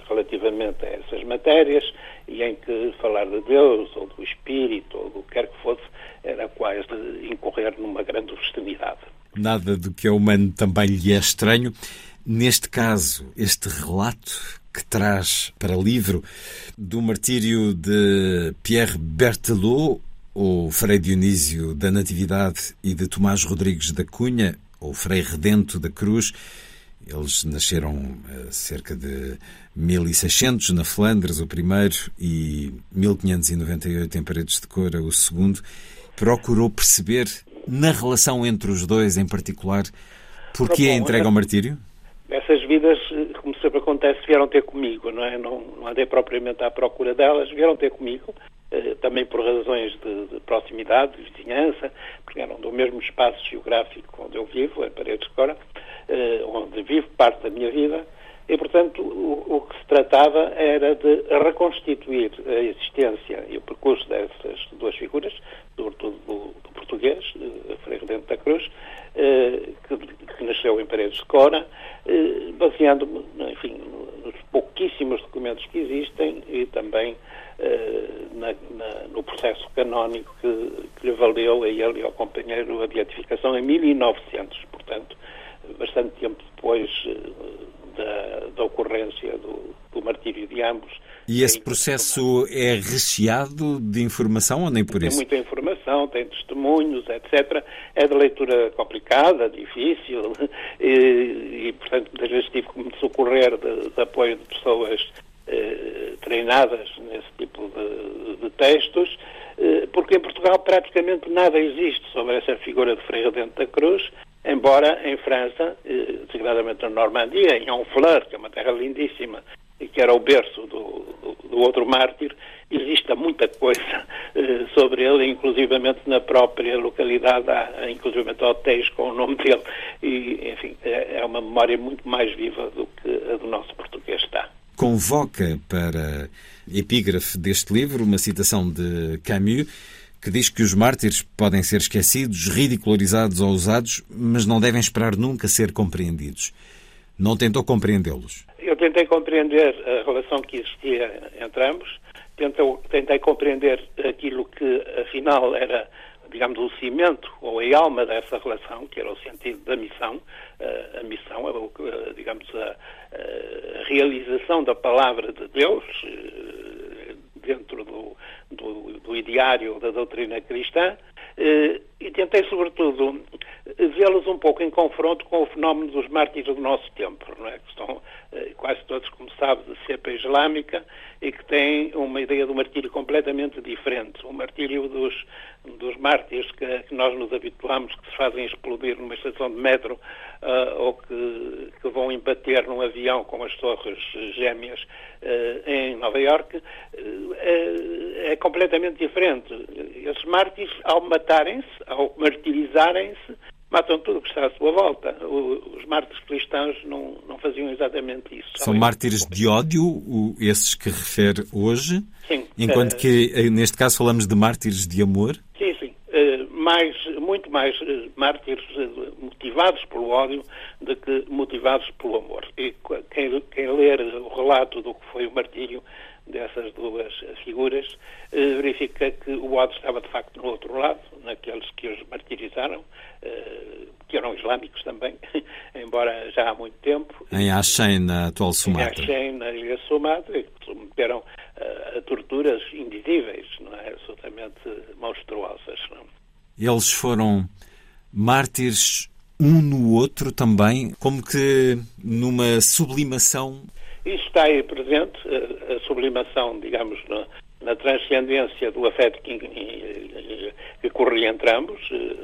relativamente a essas matérias e em que falar de Deus ou do Espírito ou do que quer que fosse era quase incorrer numa grande obscenidade. Nada do que é humano também lhe é estranho. Neste caso, este relato que traz para livro do martírio de Pierre Berthelot, o Frei Dionísio da Natividade e de Tomás Rodrigues da Cunha, ou Frei Redento da Cruz. Eles nasceram eh, cerca de 1600 na Flandres, o primeiro, e 1598 em Paredes de Cora, o segundo. Procurou perceber, na relação entre os dois em particular, porquê a entrega ao martírio? Essas vidas, eh, sempre acontece, vieram ter comigo, não é? Não, não andei propriamente à procura delas, vieram ter comigo eh, também por razões de, de, proximidade, de vizinhança, porque eram do mesmo espaço geográfico onde eu vivo, em Paredes de Cora, eh, onde vivo parte da minha vida, e, portanto, o, o, que se tratava era de reconstituir a existência e o percurso dessas duas figuras, sobretudo do, do português, Frei Redento da Cruz, eh, que, que, nasceu em Paredes de Cora, eh, baseando-me, enfim, nos pouquíssimos documentos que existem e também na, na, no processo canónico que, que lhe valeu a ele e ao companheiro a beatificação em 1900, portanto, bastante tempo depois da, da ocorrência do, do, martírio de ambos. E esse processo é recheado de informação ou nem por tem isso? Tem muita informação, tem testemunhos, etc. É de leitura complicada, difícil e, e portanto, muitas vezes tive que me socorrer de, de apoio de pessoas eh, treinadas nesse tipo de, de textos, eh, porque em Portugal praticamente nada existe sobre essa figura de Frei Redente da Cruz, embora em França, eh, designadamente na Normandia, em Honfleur, que é uma terra lindíssima, e que era o berço do, do, do outro mártir, exista muita coisa eh, sobre ele, inclusivamente na própria localidade, há inclusivamente hotéis com o nome dele, e, enfim, é, é uma memória muito mais viva do que a do nosso português está. Convoca para epígrafe deste livro uma citação de Camus, que diz que os mártires podem ser esquecidos, ridicularizados ou usados, mas não devem esperar nunca ser compreendidos. Não tentou compreendê-los? Eu tentei compreender a relação que existia entre ambos, tentei, tentei compreender aquilo que, afinal, era, digamos, o cimento ou a alma dessa relação, que era o sentido da missão, a missão, a, digamos, a, realização da palavra de Deus eh, dentro do, do, do ideário da doutrina cristã eh, e tentei, sobretudo, vê-los um pouco em confronto com o fenómeno dos mártires do nosso tempo, não é? que estão eh, quase todos, como sabe, de cepa islâmica e que têm uma ideia do martírio completamente diferente. O martírio dos, dos mártires que, que nós nos habituamos, que se fazem explodir numa estação de metro uh, ou que, que, vão embater num avião com as torres gêmeas uh, em Nova Iorque, uh, é, é, completamente diferente. Esses mártires, ao matarem-se, ao martirizarem-se, matam tudo o que está à sua volta. os mártires cristãos não, não faziam exatamente isso. São mártires de ódio, esses que refere hoje? Sim. Enquanto que, neste caso, falamos de mártires de amor? Sim, sim. mais, muito mais mártires motivados pelo ódio do que motivados pelo amor. E quem, quem ler o relato do que foi o martírio dessas duas figuras eh, verifica que o ódio estava de facto no outro lado, naqueles que os martirizaram, eh, que eram islâmicos também, embora já há muito tempo. Em Achem, na atual Sumatra. Em Achem, na ilha Sumatra, que submeteram uh, a torturas indizíveis, não é? absolutamente monstruosas. Não? Eles foram mártires um no outro também, como que numa sublimação. Isso está aí presente, sublimação, digamos, na, na, transcendência do afeto que, que corria entre ambos.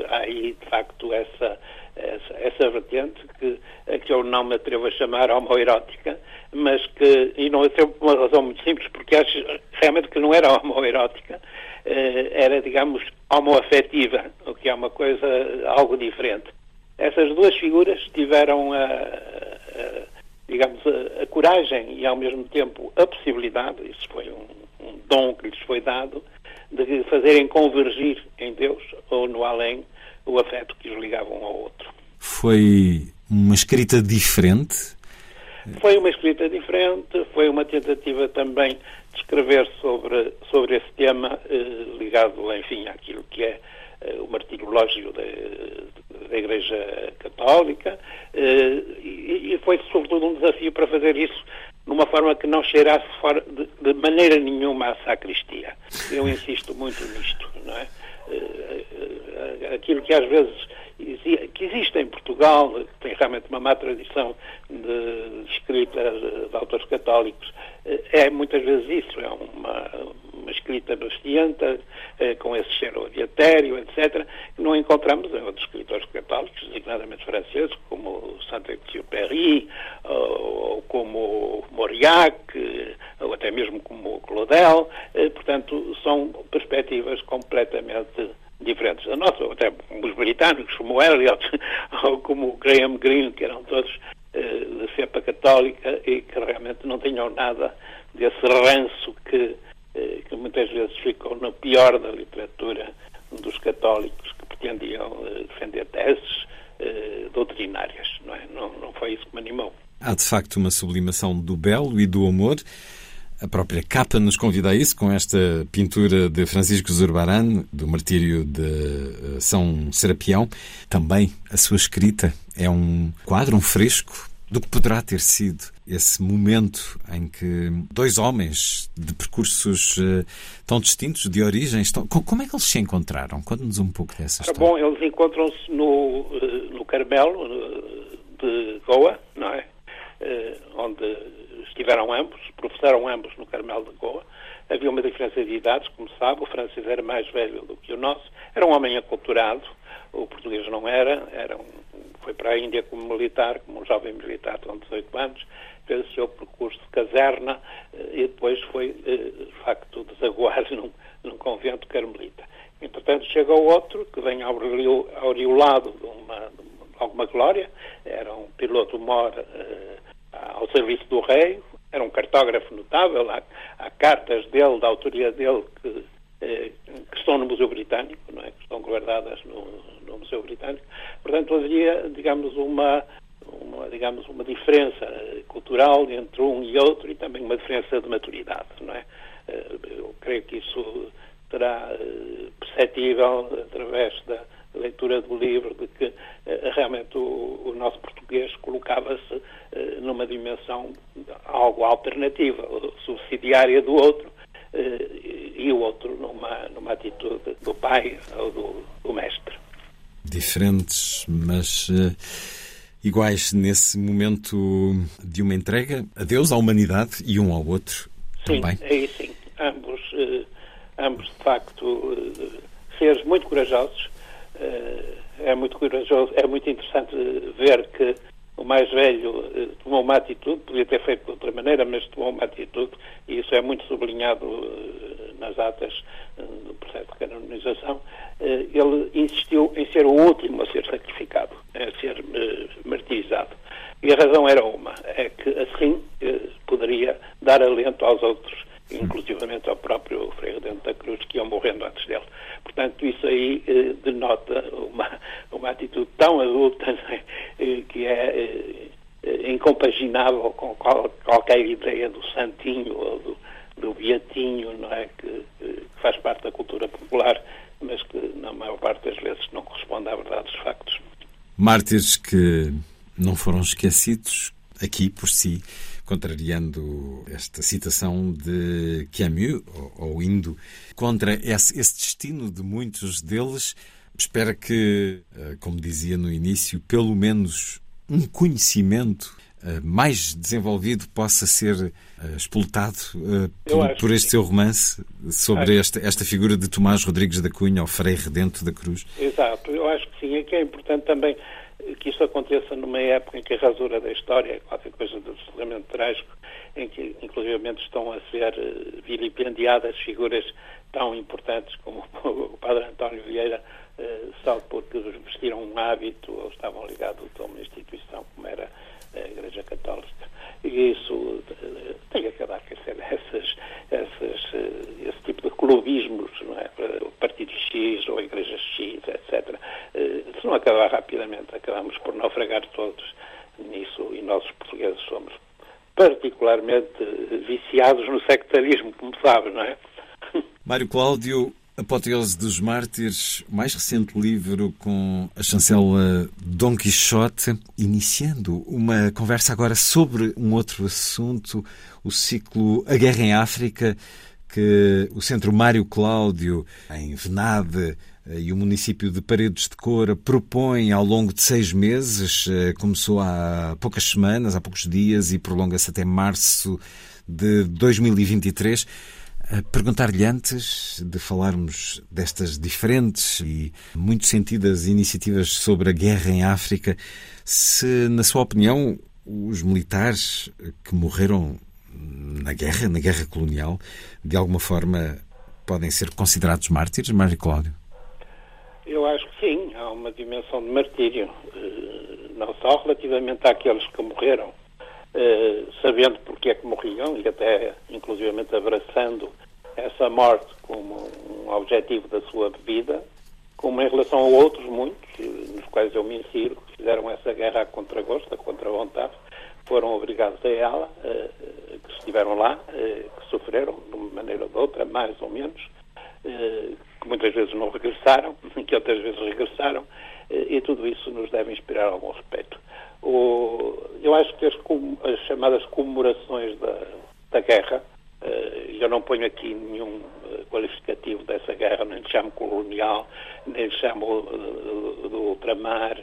Há aí, de facto, essa, essa, essa vertente que, que eu não me atrevo a chamar homoerótica, mas que, e não é por uma razão muito simples, porque acho realmente que não era homoerótica, era, digamos, homoafetiva, o que é uma coisa algo diferente. Essas duas figuras tiveram a, a digamos, a, a, coragem e ao mesmo tempo a possibilidade, isso foi um, um, dom que lhes foi dado, de fazerem convergir em Deus ou no além o afeto que os ligavam um ao outro. Foi uma escrita diferente? Foi uma escrita diferente, foi uma tentativa também de escrever sobre, sobre esse tema eh, ligado, enfim, àquilo que é o martirológio da, da Igreja Católica eh, e, e, foi sobretudo um desafio para fazer isso numa forma que não cheirasse fora de, de maneira nenhuma à sacristia. Eu insisto muito nisto, não é? Eh, aquilo que às vezes que existe em Portugal, que tem realmente uma má tradição de, escrita de autores católicos, é muitas vezes isso, é uma, uma escrita bastianta, eh, com esse cheiro de etério, etc., que não encontramos em outros escritores católicos, designadamente franceses, como Saint-Exupéry, ou como Mauriac, ou até mesmo como Claudel. Eh, portanto, são perspectivas completamente diferentes. A nossa, até os britânicos, como Eliot, ou como Graham Greene, que eram todos eh, de cepa católica e que realmente não tinham nada desse ranço que eh, que muitas vezes ficou no pior da literatura dos católicos que pretendiam eh, defender teses doutrinárias. Não, é? não, não foi isso que me animou. Há de facto uma sublimação do belo e do amor. A própria capa nos convida a isso, com esta pintura de Francisco Zurbarán, do martírio de eh, São Serapião. Também a sua escrita é um quadro, um fresco, do que poderá ter sido esse momento em que dois homens de percursos uh, tão distintos, de origens, tão... como é que eles se encontraram? Conte-nos um pouco dessa história. Bom, eles encontram-se no, uh, no Carmelo de Goa, não é? Onde estiveram ambos, professaram ambos no Carmelo de Goa. Havia uma diferença de idades, como sabe, o francês era mais velho do que o nosso, era um homem aculturado, o português não era, era um foi para a Índia como militar, como um jovem militar com 18 anos, fez o seu percurso de caserna eh, e depois foi, eh, de facto, desaguar num, num convento carmelita. Entretanto, chega outro que vem aureolado de, uma, de alguma glória, era um piloto mor uh, ao serviço do rei, era um cartógrafo notável, há, há cartas dele, da autoria dele, que eh, que estão no Museu Britânico, não é? que estão guardadas no, no Museu Britânico. Portanto, havia, digamos, uma, uma, digamos, uma diferença cultural entre um e outro e também uma diferença de maturidade, não é? Eh, eu creio que isso será eh, perceptível através da leitura do livro de que realmente o, o nosso português colocava-se numa dimensão algo alternativa, subsidiária do outro, eh, e o outro numa, numa atitude do pai ou do, do mestre. Diferentes, mas uh, iguais nesse momento de uma entrega a Deus, à humanidade e um ao outro sim, também. Aí sim, ambos, uh, ambos de facto uh, seres muito corajosos. É muito corajoso, é muito interessante ver que o mais velho eh, tomou uma atitude, podia ter feito de outra maneira, mas tomou uma atitude, e isso é muito sublinhado eh, nas atas eh, do processo de canonização. ele insistiu em ser o último a ser sacrificado, a ser martirizado. E a razão era uma, é que assim poderia dar alento aos outros inclusivamente ao próprio Frei Redento da Cruz, que iam morrendo antes dele. Portanto, isso aí eh, denota uma, uma atitude tão adulta né, que é eh, incompaginável com qual, qualquer ideia do santinho ou do, do beatinho, não é? Que, que, faz parte da cultura popular, mas que na maior parte das vezes não corresponde à verdade dos factos. Mártires que não foram esquecidos aqui por si contrariando esta citação de Camus, ou indo contra esse, esse destino de muitos deles, espera que, eh, como dizia no início, pelo menos um conhecimento eh, mais desenvolvido possa ser uh, explotado por, por, este seu romance sobre esta, esta figura de Tomás Rodrigues da Cunha, o Frei Redento da Cruz? Exato, eu acho que sim, é que é importante também que isso aconteça numa época em que a rasura da história é qualquer coisa de absolutamente trágico, em que inclusivamente estão a ser uh, vilipendiadas figuras tão importantes como o Padre António Vieira, uh, só porque vestiram um hábito ou estavam ligados a uma instituição como era a Igreja Católica. E isso tem que acabar com essas, essas, esse tipo de clubismos, não é? O Partido X ou a Igreja X, etc. Se não acabar rapidamente, acabamos por naufragar todos nisso e nós, os portugueses, somos particularmente viciados no sectarismo, como sabe, não é? Mário Cláudio, Apoteose dos Mártires, mais recente livro com a chancela Dom Quixote, iniciando uma conversa agora sobre um outro assunto, o ciclo A Guerra em África, que o Centro Mário Cláudio, em Venade, eh, e o município de Paredes de Cora propõe ao longo de seis meses, eh, começou há poucas semanas, há poucos dias e prolonga-se até março de 2023. Perguntar-lhe antes de falarmos destas diferentes e muito sentidas iniciativas sobre a guerra em África, se, na sua opinião, os militares que morreram na guerra, na guerra colonial, de alguma forma podem ser considerados mártires, Mário Cláudio? Eu acho que sim, há uma dimensão de martírio, eh, não só relativamente àqueles que morreram, eh, sabendo porque é que morriam e até inclusivamente abraçando essa morte como um objetivo da sua vida, como em relação a outros muitos, nos quais eu me insiro, que fizeram essa guerra a contragosto, a contra-vontade, foram obrigados a ela, que estiveram lá, que sofreram de uma maneira ou de outra, mais ou menos, que muitas vezes não regressaram, que outras vezes regressaram, e tudo isso nos deve inspirar algum respeito. O, eu acho que as, as chamadas comemorações da, da guerra, uh, eu não ponho aqui nenhum uh, qualificativo dessa guerra, nem lhe chamo colonial, nem lhe chamo uh, do ultramar,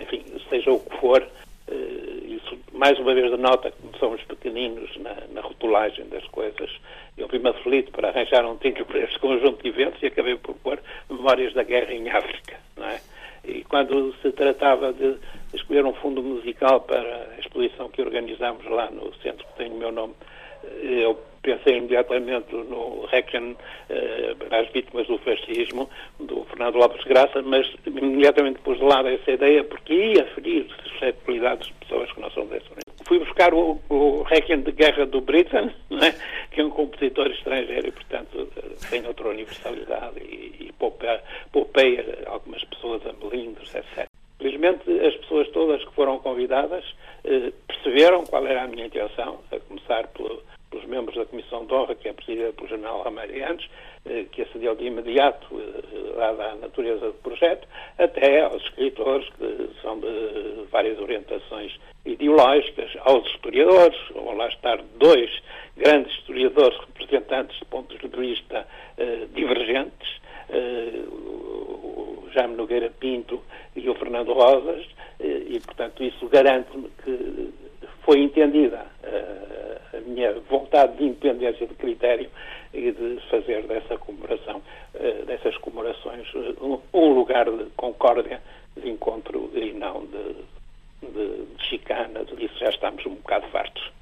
enfim, seja o que for, isso mais uma vez denota que somos pequeninos na, na rotulagem das coisas. Eu vi-me aflito para arranjar um título para este conjunto de eventos e acabei por pôr Memórias da Guerra em África, não é? E quando se tratava de escolher um fundo musical para a exposição que organizámos lá no centro que tem o meu nome, eu pensei imediatamente no Requiem eh, para as vítimas do fascismo, do Fernando Lopes Graça, mas imediatamente pus de lado essa ideia porque ia ferir suscetibilidades de pessoas que não são desse Fui buscar o, o Requiem de Guerra do Britten, é? que é um compositor estrangeiro e, portanto, tem outra universalidade e, e poupeia algumas pessoas a melindros, etc. Felizmente, as pessoas todas que foram convidadas eh, perceberam qual era a minha intenção, a começar pelo, pelos membros da Comissão de Honra, que é presidida pelo General Ramalhianos, eh, que acedeu de imediato, eh, dada a natureza do projeto, até aos escritores, que são de várias orientações ideológicas, aos historiadores, vão lá estar dois grandes historiadores representantes de pontos de vista eh, divergentes, o Jaime Nogueira Pinto e o Fernando Rosas, e, portanto, isso garante-me que foi entendida a minha vontade de independência de critério e de fazer dessa comemoração, uh, dessas comemorações, uh, um lugar de concórdia, de encontro e não de, de, de chicana, disso já estamos um bocado fartos.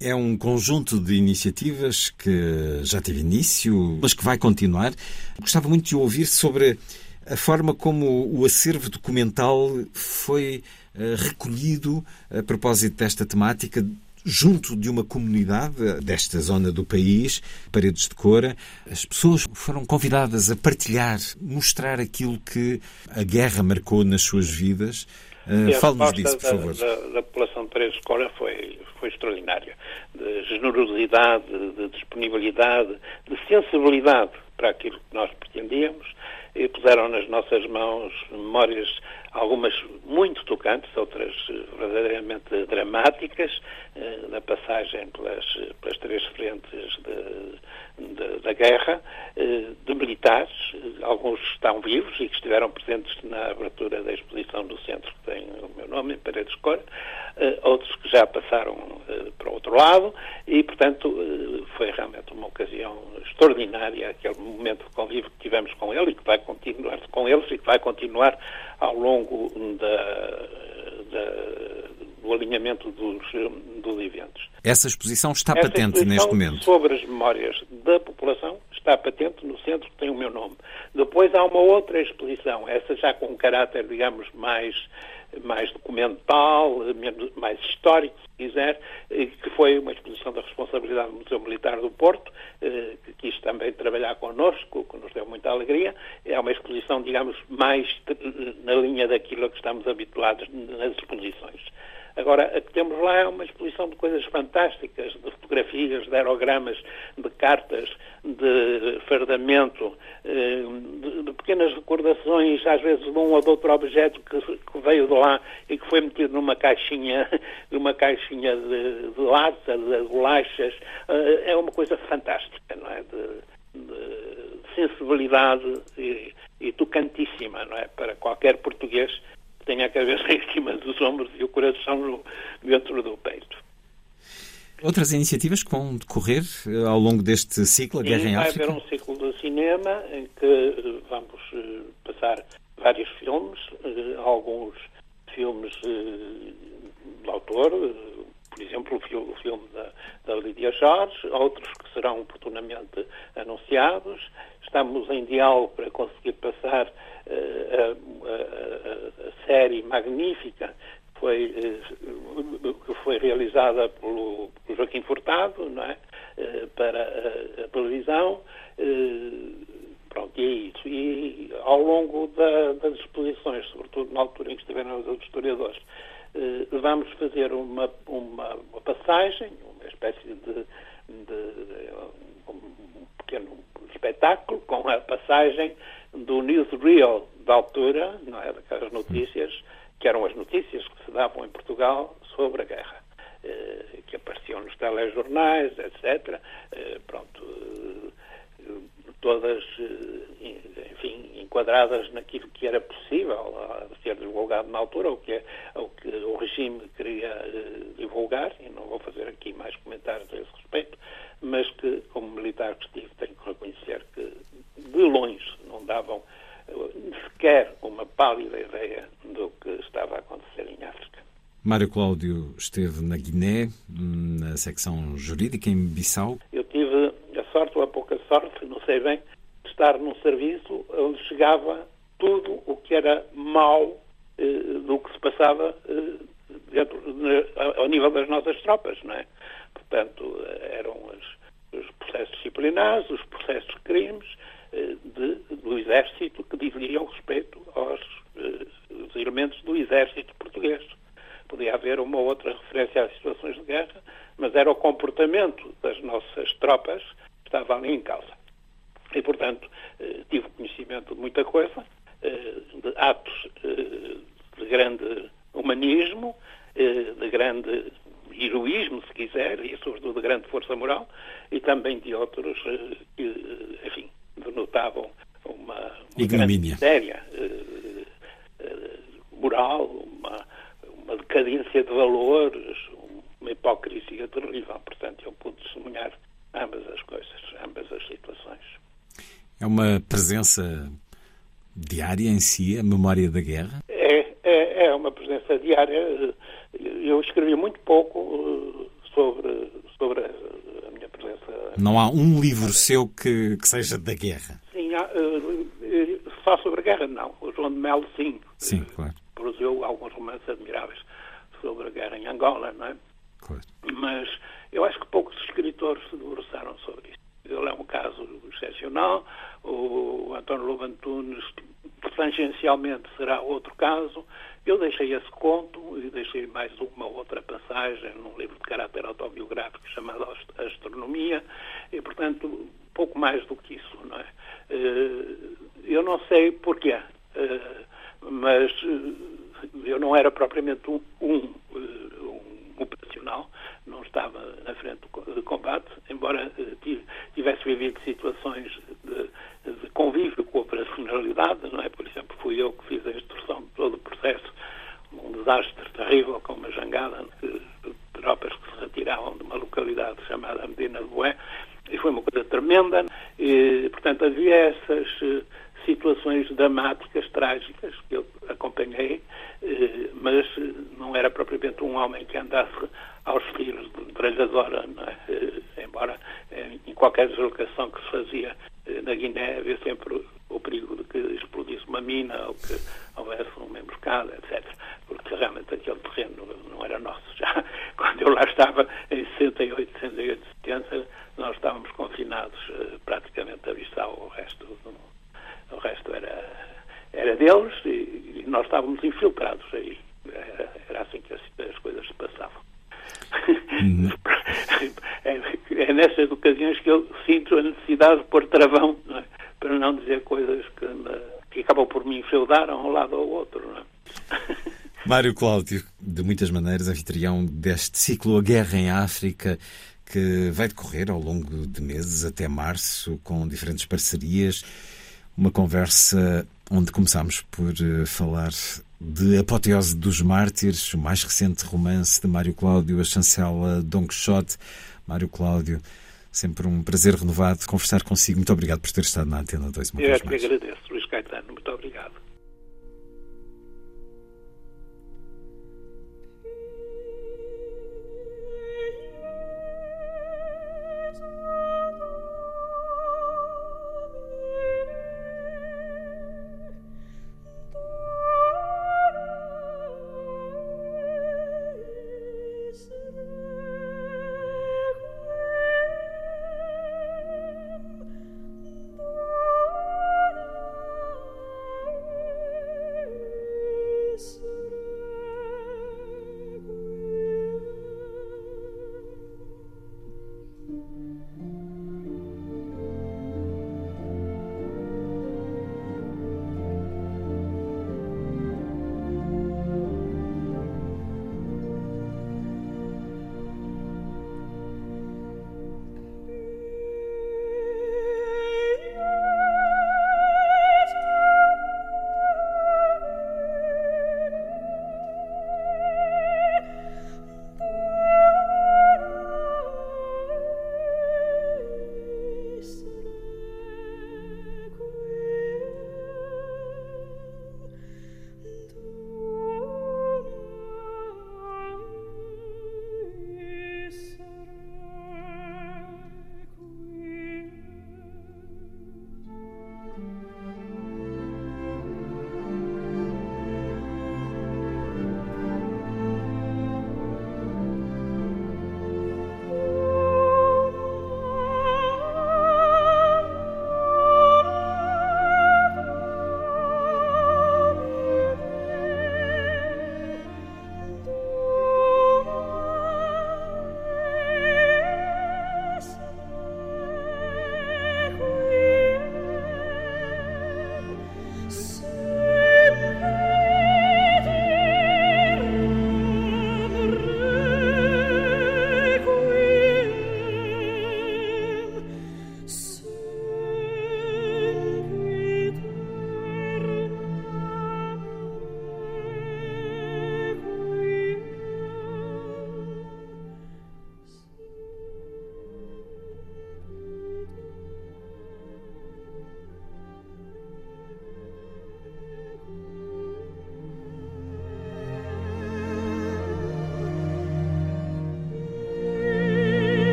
É um conjunto de iniciativas que já teve início, mas que vai continuar. Gostava muito de ouvir sobre a forma como o acervo documental foi recolhido a propósito desta temática junto de uma comunidade desta zona do país, Paredes de Cora, as pessoas foram convidadas a partilhar, mostrar aquilo que a guerra marcou nas suas vidas. Uh, Fale-nos disso, por favor. Da, da, da população de Paredes de Cora foi, foi extraordinária. De generosidade, de disponibilidade, de sensibilidade para aquilo que nós pretendíamos e puseram nas nossas mãos memórias, algumas muito tocantes, outras verdadeiramente dramáticas, eh, na passagem pelas, pelas três frentes de, de, da guerra, eh, de militares, alguns estão vivos e que estiveram presentes na abertura da exposição do centro que tem o meu nome, em Paredes Cor, eh, outros que já passaram para o outro lado e, portanto, foi realmente uma ocasião extraordinária, aquele momento de convívio que tivemos com ele e que vai continuar com eles e que vai continuar ao longo da, da do alinhamento dos, dos eventos. Essa exposição está Essa patente exposição neste momento. Sobre as memórias da população está patente no centro tem o meu nome. Depois há uma outra exposição, essa já com um caráter, digamos, mais mais documental, mais histórico, se quiser, que foi uma exposição da responsabilidade do Museu Militar do Porto, eh, que quis também trabalhar connosco, que nos deu muita alegria. É uma exposição, digamos, mais na linha daquilo a que estamos habituados nas exposições. Agora, a que temos lá é uma exposição de coisas fantásticas, de fotografias, de aerogramas, de cartas, de fardamento, eh, de, pequenas recordações, às vezes de um ou de outro objeto que, que veio de lá e que foi metido numa caixinha, numa caixinha de, de lata, de bolachas. Eh, é uma coisa fantástica, não é? De, de sensibilidade e, e tocantíssima, não é? Para qualquer português tem a cabeça em cima dos ombros e o coração no, dentro do peito. Outras iniciativas que vão decorrer eh, ao longo deste ciclo, a Guerra em África? Vai haver um ciclo de cinema em que eh, vamos eh, passar vários filmes, alguns filmes do autor, por exemplo, o filme da, da Lídia Jorge, outros que serão oportunamente anunciados. Estamos em diálogo para conseguir passar uh, a, a, a, série magnífica que foi, uh, que foi realizada pelo, pelo Joaquim Furtado não é? Uh, para a, televisão. pronto, e é isso. E ao longo da, das exposições, sobretudo na altura em que estiveram os historiadores, vamos fazer uma, uma, uma, passagem, uma espécie de, de um pequeno espetáculo com a passagem do newsreel da altura, não é, daquelas notícias, que eram as notícias que se davam em Portugal sobre a guerra, eh, que apareciam nos telejornais, etc. Eh, pronto, eh, todas, eh, enfim, enquadradas naquilo que era possível ser divulgado na altura, o que, o, que o regime queria eh, divulgar, e não vou fazer aqui mais comentários a esse respeito, mas que, como militar que estive, tenho que reconhecer que, de longe, não davam sequer uma pálida ideia do que estava a acontecer em África. Mário Cláudio esteve na Guiné, na secção jurídica em Bissau. Eu tive sorte ou a pouca sorte, não sei bem, de estar num serviço onde chegava tudo o que era mau eh, do que se passava eh, dentro, ao nível das nossas tropas, não é? Portanto, eram os, os processos disciplinares, os processos de crimes, eh, de, do Exército que diziam respeito aos eh, elementos do Exército português. Podia haver uma outra referência às situações de guerra, mas era o comportamento das nossas tropas estava ali em causa. E, portanto, eh, tive conhecimento de muita coisa, de atos de grande humanismo, de grande heroísmo, se quiser, e sobretudo de grande força moral, e também de outros que, enfim, denotavam uma, uma grande miséria moral, uma, uma decadência de valores, uma hipocrisia terrível. Portanto, eu pude testemunhar ambas as coisas, ambas as situações. É uma presença diária em si, a memória da guerra? É, é, é uma presença diária. Eu escrevi muito pouco eh, sobre, sobre a minha presença. Não há um livro seu que, que seja da guerra? Sim, há, uh, só sobre a guerra não. O João de Melo, sim. Sim, claro. Produziu alguns romances admiráveis sobre a guerra em Angola, não é? Claro. Mas eu acho que poucos escritores se debruçaram sobre isso. Ele é um caso excepcional. O António Lobantunes, tangencialmente, será outro caso. Eu deixei esse conto e deixei mais uma outra passagem num livro de caráter autobiográfico chamado Astronomia e, portanto, pouco mais do que isso, não é? Eh, eu não sei porquê, eh, mas eh, eu não era propriamente um, um, um operacional, não estava na frente do combate, embora tivesse vivido situações de, de convívio com a operacionalidade, não é? Por exemplo, fui eu que fiz a instrução de todo o processo um desastre terrível com uma jangada de, tropas que se retiravam de uma localidade chamada Medina de Boé e foi uma coisa tremenda e, portanto, havia essas eh, situações dramáticas, trágicas que eu acompanhei, eh, mas eh, não era propriamente um homem que andasse aos tiros de tralhadora, é? embora em qualquer deslocação que se fazia na Guiné havia sempre o perigo de que explodisse uma mina ou que houvesse uma emboscada, etc. Porque realmente aquele terreno não era nosso. Já quando eu lá estava, em 68, 68, 70, nós estávamos confinados praticamente a Bissau. O resto, o resto era, era deles e, e nós estávamos infiltrados aí. Era, era assim que as, as coisas se passavam. Hum. é, é nessas ocasiões que eu sinto a necessidade de pôr travão, não é? para não dizer coisas que, que acabam por me enfeudar a um lado ou ao outro. Não é? Mário Cláudio, de muitas maneiras, anfitrião deste ciclo A Guerra em África, que vai decorrer ao longo de meses até março, com diferentes parcerias. Uma conversa onde começámos por eh, falar de Apoteose dos Mártires, o mais recente romance de Mário Cláudio, a chancela Don Quixote. Mário Cláudio, sempre um prazer renovado conversar consigo. Muito obrigado por ter estado na Antena 2. Eu é que agradeço, Luís Caetano. Muito obrigado.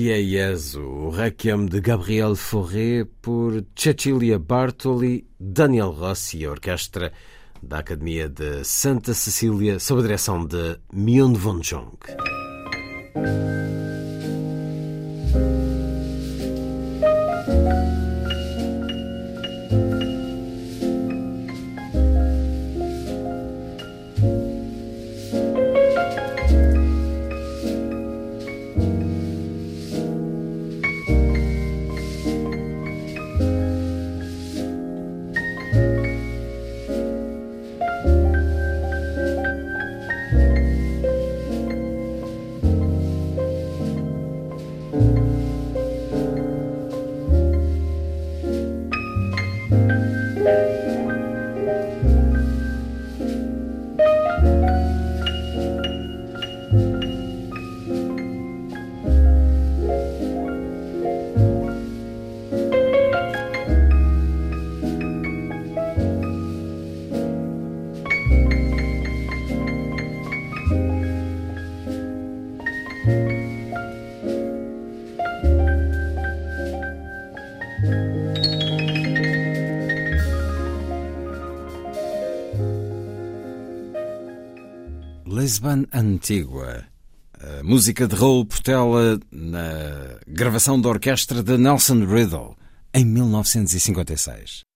Piezo, o Requiem de Gabriel Fauré por Cecilia Bartoli, Daniel Rossi e a orquestra da Academia de Santa Cecília, sob a direção de Myun Von Jong. Lisbon Antigua. A música de Raul Portela na gravação da orquestra de Nelson Riddle em 1956.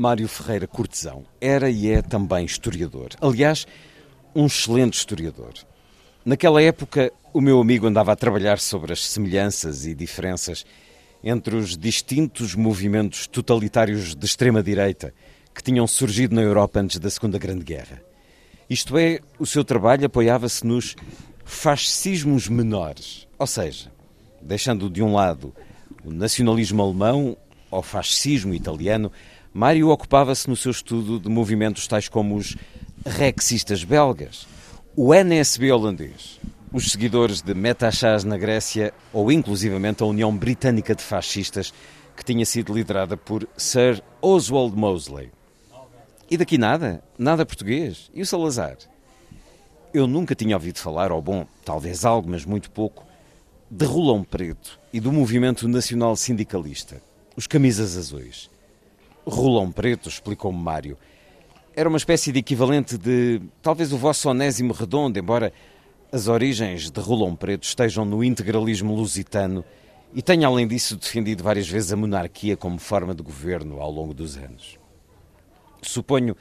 Mário Ferreira Cortesão era e é também historiador. Aliás, um excelente historiador. Naquela época, o meu amigo andava a trabalhar sobre as semelhanças e diferenças entre os distintos movimentos totalitários de extrema-direita que tinham surgido na Europa antes da Segunda Grande Guerra. Isto é, o seu trabalho apoiava-se nos fascismos menores, ou seja, deixando de um lado o nacionalismo alemão ou fascismo italiano, Mário ocupava-se no seu estudo de movimentos tais como os rexistas belgas, o NSB holandês, os seguidores de Metachás na Grécia ou inclusivamente a União Britânica de Fascistas, que tinha sido liderada por Sir Oswald Mosley. E daqui nada, nada português. E o Salazar? Eu nunca tinha ouvido falar, ou bom, talvez algo, mas muito pouco, de Rolão Preto e do movimento nacional sindicalista, os Camisas Azuis. Rolão Preto, explicou-me Mário, era uma espécie de equivalente de talvez o vosso onésimo redondo, embora as origens de Rolão Preto estejam no integralismo lusitano e tenha, além disso, defendido várias vezes a monarquia como forma de governo ao longo dos anos. Suponho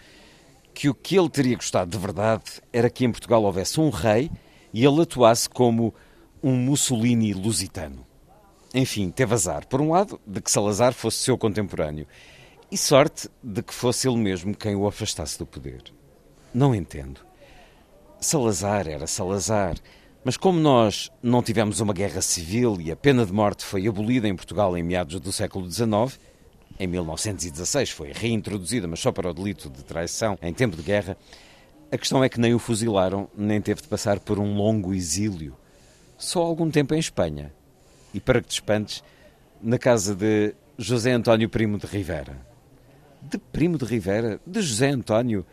que o que ele teria gostado de verdade era que em Portugal houvesse um rei e ele atuasse como um Mussolini lusitano. Enfim, teve azar, por um lado, de que Salazar fosse seu contemporâneo, e sorte de que fosse ele mesmo quem o afastasse do poder. Não entendo. Salazar era Salazar, mas como nós não tivemos uma guerra civil e a pena de morte foi abolida em Portugal em meados do século XIX, em 1916 foi reintroduzida, mas só para o delito de traição em tempo de guerra, a questão é que nem o fuzilaram, nem teve de passar por um longo exílio. Só algum tempo em Espanha. E para que te espantes, na casa de José António Primo de Rivera. De Primo de Rivera? De José António?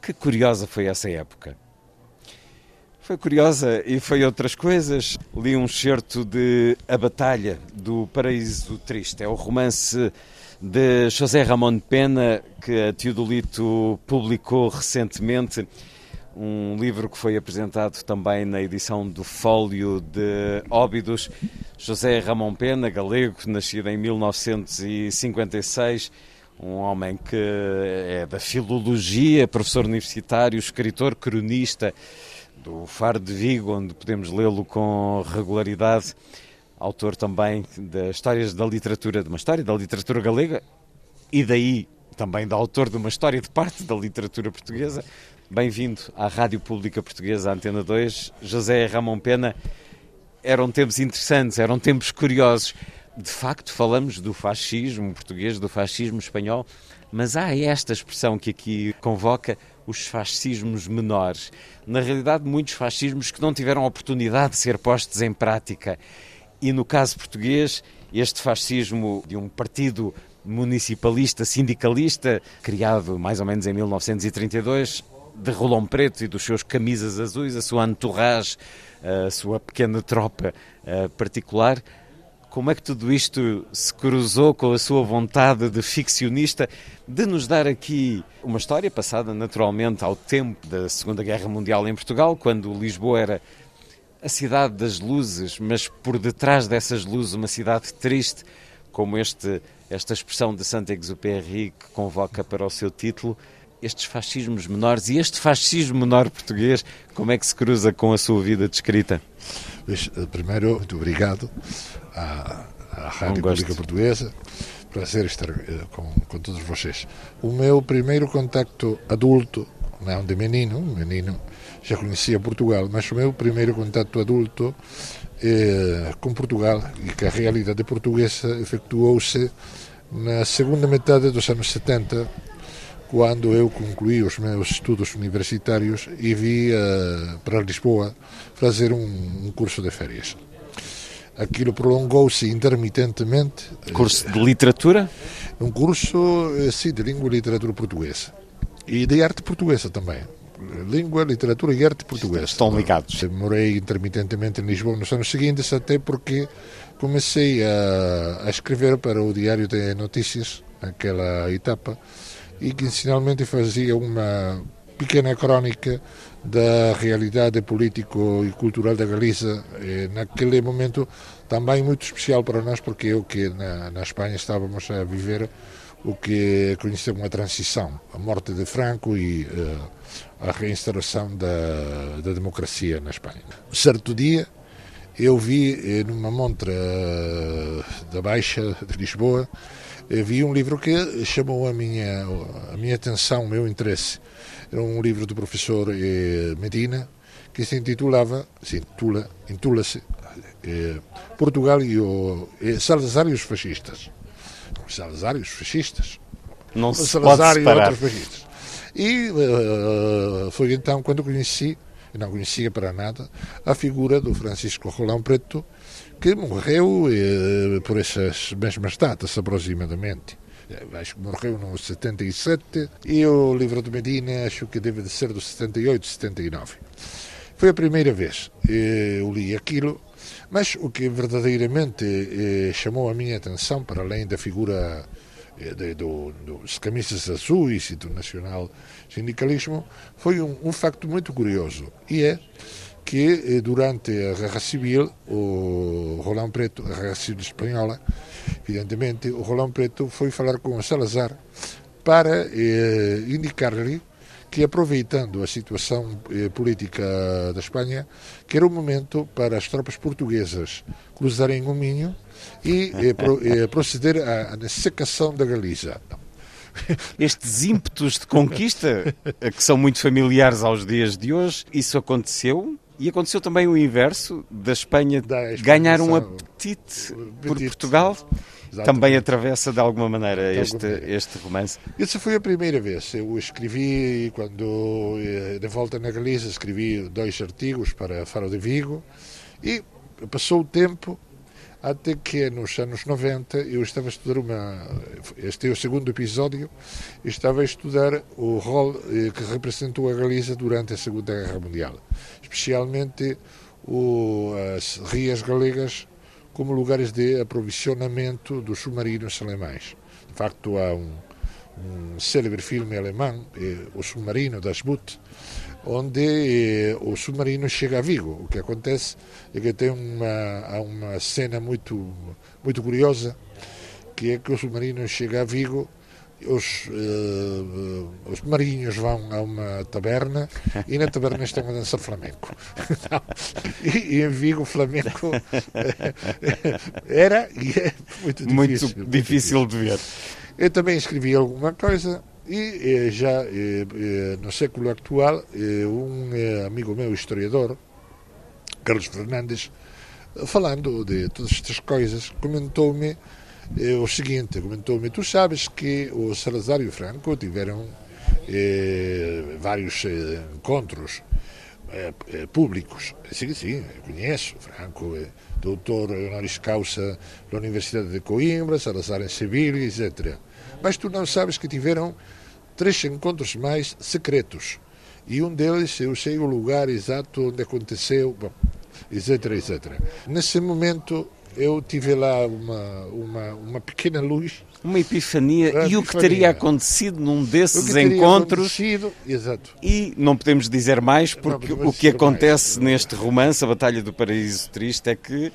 Que curiosa foi essa época. Foi curiosa e foi outras coisas. Li um certo de A Batalha, do Paraíso Triste. É o romance de José Ramon Pena, que a Teodolito publicou recentemente. Um livro que foi apresentado também na edição do Fólio de Óbidos. José Ramon Pena, galego, nascido em 1956, um homem que é da filologia, professor universitário, escritor, cronista do Faro de Vigo, onde podemos lê-lo com regularidade. Autor também das histórias da literatura, de uma história da literatura galega e daí também da autor de uma história de parte da literatura portuguesa. Bem-vindo à Rádio Pública Portuguesa, Antena 2. José Ramon Pena. Eram tempos interessantes, eram tempos curiosos. De facto, falamos do fascismo português, do fascismo espanhol, mas há esta expressão que aqui convoca os fascismos menores. Na realidade, muitos fascismos que não tiveram oportunidade de ser postos em prática. E no caso português, este fascismo de um partido municipalista, sindicalista, criado mais ou menos em 1932, de Rolão Preto e dos seus camisas azuis, a sua entourage, a sua pequena tropa eh, particular, como é que tudo isto se cruzou com a sua vontade de ficcionista de nos dar aqui uma história passada naturalmente ao tempo da Segunda Guerra Mundial em Portugal, quando Lisboa era a cidade das luzes, mas por detrás dessas luzes uma cidade triste, como este, esta expressão de Saint-Exupéry que convoca para o seu título, estes fascismos menores e este fascismo menor português, como é que se cruza com a sua vida descrita? Primeiro, muito obrigado à, à Rádio Pública Portuguesa. Prazer estar eh, com, com todos vocês. O meu primeiro contacto adulto, não de menino, menino já conhecia Portugal, mas o meu primeiro contato adulto eh, com Portugal e que a realidade portuguesa efetuou-se na segunda metade dos anos 70, quando eu concluí os meus estudos universitários e vi uh, para Lisboa fazer um, um curso de férias aquilo prolongou-se intermitentemente. Curso de literatura? Um curso, eh, sim, de língua e literatura portuguesa. E de arte portuguesa também. Língua, literatura e arte portuguesa. Estão ligados. Morei intermitentemente em Lisboa nos anos seguintes, até porque comecei a, a escrever para o Diário de Notícias, naquela etapa, e que inicialmente fazia uma pequena crónica da realidade político e cultural da Galiza eh, naquele momento também muito especial para nós porque eu que na, na Espanha estávamos a viver o que conhecemos a transição, a morte de Franco e uh, a reinstauração da, da democracia na Espanha. Certo dia eu vi eh, numa montra uh, da Baixa de Lisboa vi um livro que chamou a minha a minha atenção, o meu interesse era um livro do professor eh, Medina que se intitulava, se intitula, intitula-se eh, Portugal e o eh, Salazar e os fascistas. Salazar e os fascistas. Não se Salazar pode e outros fascistas. E uh, foi então quando conheci, não conhecia para nada, a figura do Francisco Rolão Preto, que morreu eh, por essas mesmas datas aproximadamente acho que morreu no 77, e o livro de Medina acho que deve de ser do 78, 79. Foi a primeira vez. Eu li aquilo Mas o que verdadeiramente eh, chamou a minha atenção, para além da figura eh, de, do, dos camisas azuis e do nacional sindicalismo, foi um, um facto muito curioso, e é que eh, durante a Guerra Civil, o Rolão Preto, a Guerra Civil Espanhola, evidentemente, o Rolão Preto foi falar com o Salazar para eh, indicar-lhe que, aproveitando a situação eh, política da Espanha, que era o momento para as tropas portuguesas cruzarem o Minho e eh, pro, eh, proceder à, à secação da Galiza. Estes ímpetos de conquista, que são muito familiares aos dias de hoje, isso aconteceu? E aconteceu também o inverso, da Espanha Da ganhar um exportação. apetite por Apetite. Portugal? Exatamente. Também atravessa de alguma maneira De este, maneira. este romance. Essa foi a primeira vez. Eu escrevi, quando eh, de volta na Galiza, escrevi dois artigos para Faro de Vigo e passou o tempo até que nos anos 90 eu estava a estudar uma. Este é o segundo episódio. Estava a estudar o rol eh, que representou a Galiza durante a Segunda Guerra Mundial, especialmente o, as rias galegas como lugares de aprovisionamento dos submarinos alemães. De facto, há um, um célebre filme alemão, eh, O Submarino das Boot, onde eh, o submarino chega a Vigo. O que acontece é que tem uma, há uma cena muito, muito curiosa, que é que o submarino chega a Vigo os, eh, os marinhos vão a uma taberna e na taberna estão a dançar flamenco. e, e em Vigo, flamenco era e é muito difícil. Muito difícil de ver. Eu também escrevi alguma coisa e eh, já eh, eh, no século atual, eh, um eh, amigo meu, historiador, Carlos Fernandes, falando de todas estas coisas, comentou-me eh, o seguinte, comentou-me, tu sabes que o Salazar e o Franco tiveram eh, vários eh, encontros eh, públicos. Sim, sim, conheço. Franco é doutor honoris causa da Universidade de Coimbra, Salazar em Sevilha, etc. Mas tu não sabes que tiveram três encontros mais secretos. E um deles, eu sei o lugar exato onde aconteceu, bom, etc, etc. Nesse momento, eu tive lá uma, uma, uma pequena luz. Uma epifania. Uma e o que teria acontecido num O desses encontros. Exato. E não podemos dizer mais, porque o que acontece neste romance, A Batalha do Paraíso Triste, é que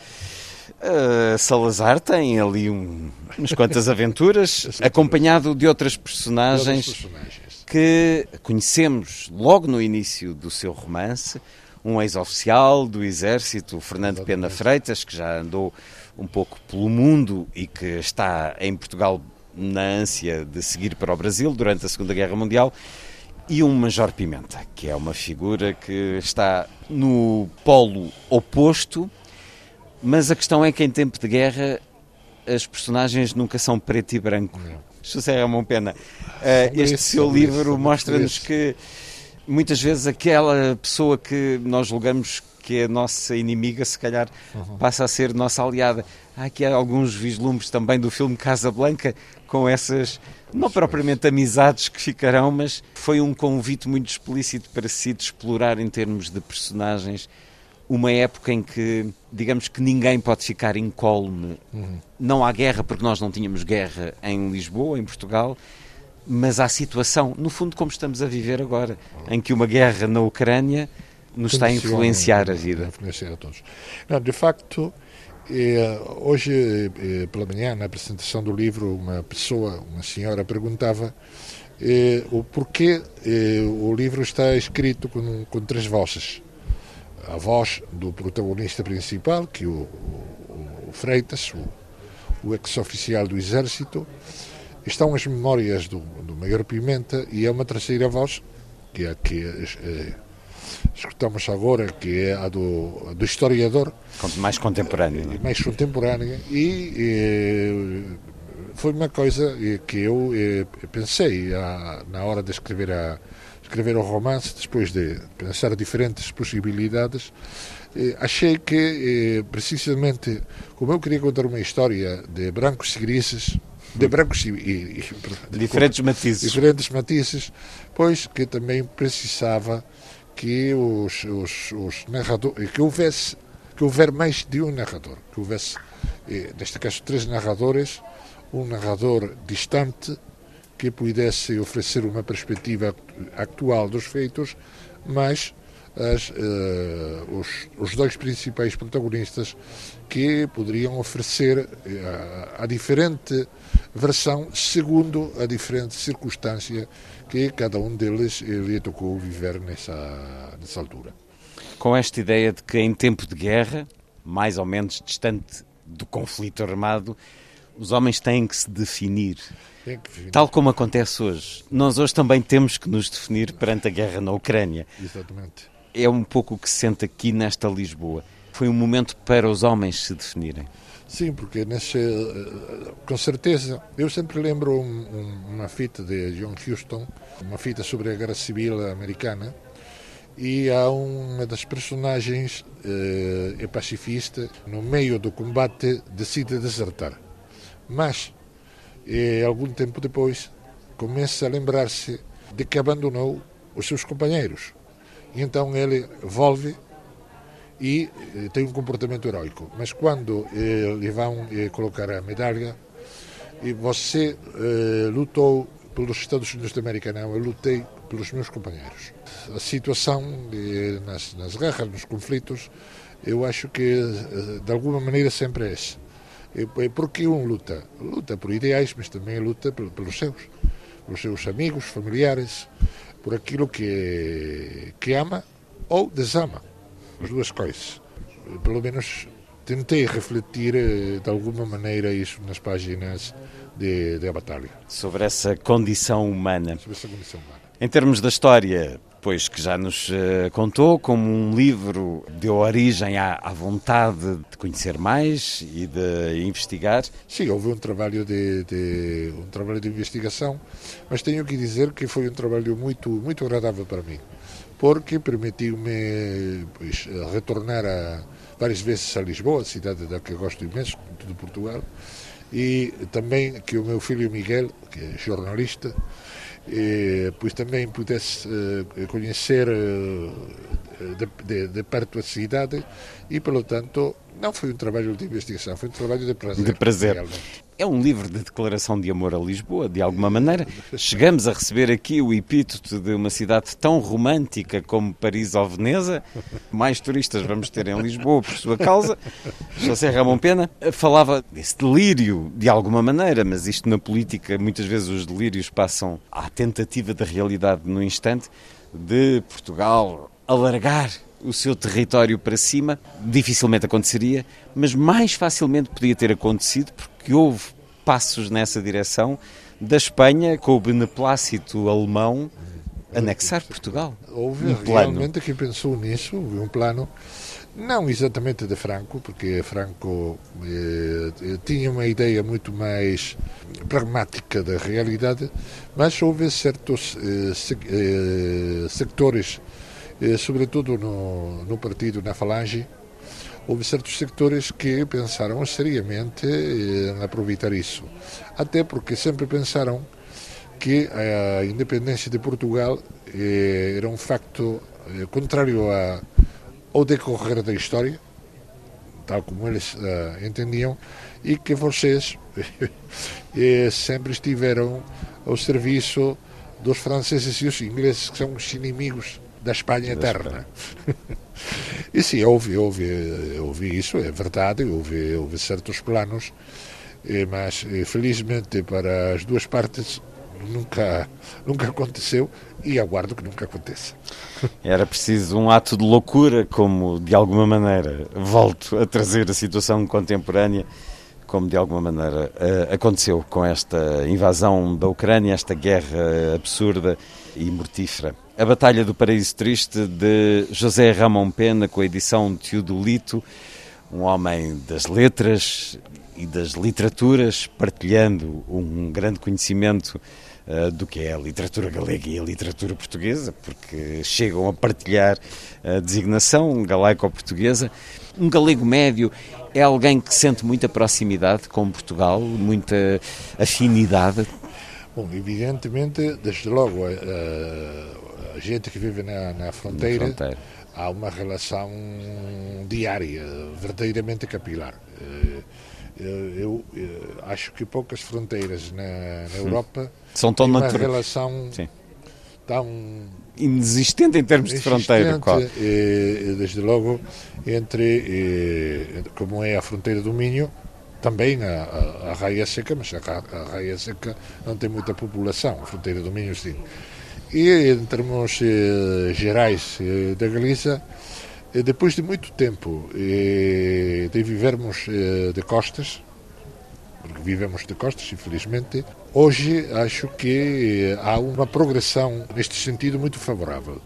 eh, Salazar tem ali um, umas quantas aventuras, acompanhado de outras personagens, Outras personagens. que conhecemos logo no início do seu romance. Um ex-oficial do Exército, Fernando Pena Freitas, que já andou um pouco pelo mundo e que está em Portugal na ânsia de seguir para o Brasil durante a Segunda Guerra Mundial, e um Major Pimenta, que é uma figura que está no polo oposto, mas a questão é que em tempo de guerra as personagens nunca são preto e branco. José Ramon Pena, eh, este seu livro mostra-nos que muitas vezes aquela pessoa que nós julgamos que é a nossa inimiga, se calhar Uhum. passa a ser nossa aliada. Há aqui alguns vislumbres também do filme Casablanca com essas, não propriamente amizades que ficarão, mas foi um convite muito explícito para si de explorar em termos de personagens uma época em que, digamos que ninguém pode ficar incólume. Uhum. Não há guerra, porque nós não tínhamos guerra em Lisboa, em Portugal, mas há situação, no fundo, como estamos a viver agora, em que uma guerra na Ucrânia nos está a influenciar a vida. influenciar a todos. Não, de facto, eh, hoje eh, pela manhã, na apresentação do livro, uma pessoa, uma senhora, perguntava eh, o porquê o livro está escrito com, com três vozes. A voz do protagonista principal, que o, o, o Freitas, o, o ex-oficial do Exército, estão as memórias do, do Maior Pimenta e é uma terceira voz, que é a que eh, escutamos agora, que é a do, a do historiador, Mais contemporâneo. não é? mais contemporânea, e eh, foi uma coisa eh, que eu pensei ah, na hora de escrever, a, escrever o romance, depois de pensar diferentes possibilidades, achei que, precisamente, como eu queria contar uma história de brancos e grises, de brancos e, e- e- Diferentes matizes. diferentes matizes, pois que também precisava que os, os, os narradores, que houvesse que houver mais de um narrador, que houvesse, eh, neste caso, três narradores, um narrador distante que pudesse oferecer uma perspectiva atual dos feitos, mas as, uh, os, os, dois principais protagonistas que poderiam oferecer uh, a diferente versão segundo a diferente circunstância que cada um deles lhe tocou viver nessa, nessa altura. Com esta ideia de que em tempo de guerra, mais ou menos distante do conflito armado, os homens têm que se definir. Que definir. Tal como acontece hoje. Nós hoje também temos que nos definir perante a guerra na Ucrânia. Exatamente. É um pouco o que se sente aqui nesta Lisboa. Foi um momento para os homens se definirem. Sim, porque nesse, eh, com certeza, eu sempre lembro um, um, uma fita de John Huston, uma fita sobre a Guerra Civil Americana, e há uma das personagens eh, é pacifista, no meio do combate decide desertar. Mas, eh, algum tempo depois, começa a lembrar-se de que abandonou os seus companheiros. Então ele volve e eh, tem um comportamento heróico. Mas quando eh, lhe vão eh, colocar a medalha, e você lutou pelos Estados Unidos da América, não, eu lutei pelos meus companheiros. A situação nas, nas guerras, nos conflitos, eu acho que de alguma maneira sempre é essa. Porque um luta? Luta por ideais, mas também luta pelos seus, pelos seus amigos, familiares, por aquilo que, que ama ou desama, as duas coisas. Pelo menos tentei refletir eh, de alguma maneira isso nas páginas de, de A Batalha. Sobre essa condição humana. Sobre essa condição humana. Em termos da história, pois que já nos uh, contou, como um livro deu origem à, à, vontade de conhecer mais e de investigar. Sim, houve um trabalho de, de, um trabalho de investigação, mas tenho que dizer que foi um trabalho muito muito agradável para mim, porque permitiu-me retornar a, várias vezes a Lisboa, cidade da que gosto imenso, de Portugal, e também que o meu filho Miguel, que é jornalista, e, pois também pudesse uh, conhecer uh, de, perto a cidade e, pelo tanto, não foi um trabalho de investigação, foi um trabalho de prazer. De prazer. Realmente. É um livro de declaração de amor a Lisboa, de alguma maneira. Chegamos a receber aqui o epíteto de uma cidade tão romântica como Paris ou Veneza. Mais turistas vamos ter em Lisboa por sua causa. José Ramon Pena falava desse delírio, de alguma maneira, mas isto na política, muitas vezes os delírios passam à tentativa da realidade no instante, de Portugal alargar o seu território para cima, dificilmente aconteceria, mas mais facilmente podia ter acontecido porque houve passos nessa direção da Espanha com o beneplácito alemão anexar Portugal. Houve um plano. realmente quem pensou nisso, houve um plano não exatamente de Franco, porque Franco eh, eh, tinha uma ideia muito mais pragmática da realidade, mas houve certos eh, se, eh, sectores eh, sobretudo no, no partido, na Falange, houve certos sectores que pensaram seriamente em aproveitar isso. Até porque sempre pensaram que a independência de Portugal eh, era um facto eh, contrário ao decorrer da história, tal como eles entendiam, e que vocês sempre estiveram ao serviço dos franceses e os ingleses, que são os inimigos da Espanha eterna. e sim, houve, houve, houve isso, é verdade, houve, houve certos planos, eh, mas eh, felizmente para as duas partes nunca, nunca aconteceu e aguardo que nunca aconteça. Era preciso um ato de loucura, como de alguma maneira volto a trazer a situação contemporânea, como de alguma maneira eh, aconteceu com esta invasão da Ucrânia, esta guerra absurda e mortífera. A Batalha do Paraíso Triste de José Ramon Pena, com a edição de Teodolito, um homem das letras e das literaturas, partilhando um grande conhecimento uh, do que é a literatura galega e a literatura portuguesa, porque chegam a partilhar a designação galaico-portuguesa. Um galego médio é alguém que sente muita proximidade com Portugal, muita afinidade. Bom, evidentemente, desde logo, a, a gente que vive na, na fronteira, fronteira. há uma relação diária, verdadeiramente capilar. Eu, eu acho que poucas fronteiras na, na Europa são tão têm uma relação Sim. tão Inexistente em termos de fronteira. Qual? eh, desde logo entre eh, como é a fronteira do Minho também a, a, a Raia Seca mas a, a Raia Seca não tem muita população a fronteira do Minho sim e em termos eh, gerais eh, da Galiza eh, depois de muito tempo de vivermos de costas porque vivemos de costas, infelizmente. Hoje acho que há uma progressão neste sentido muito favorável.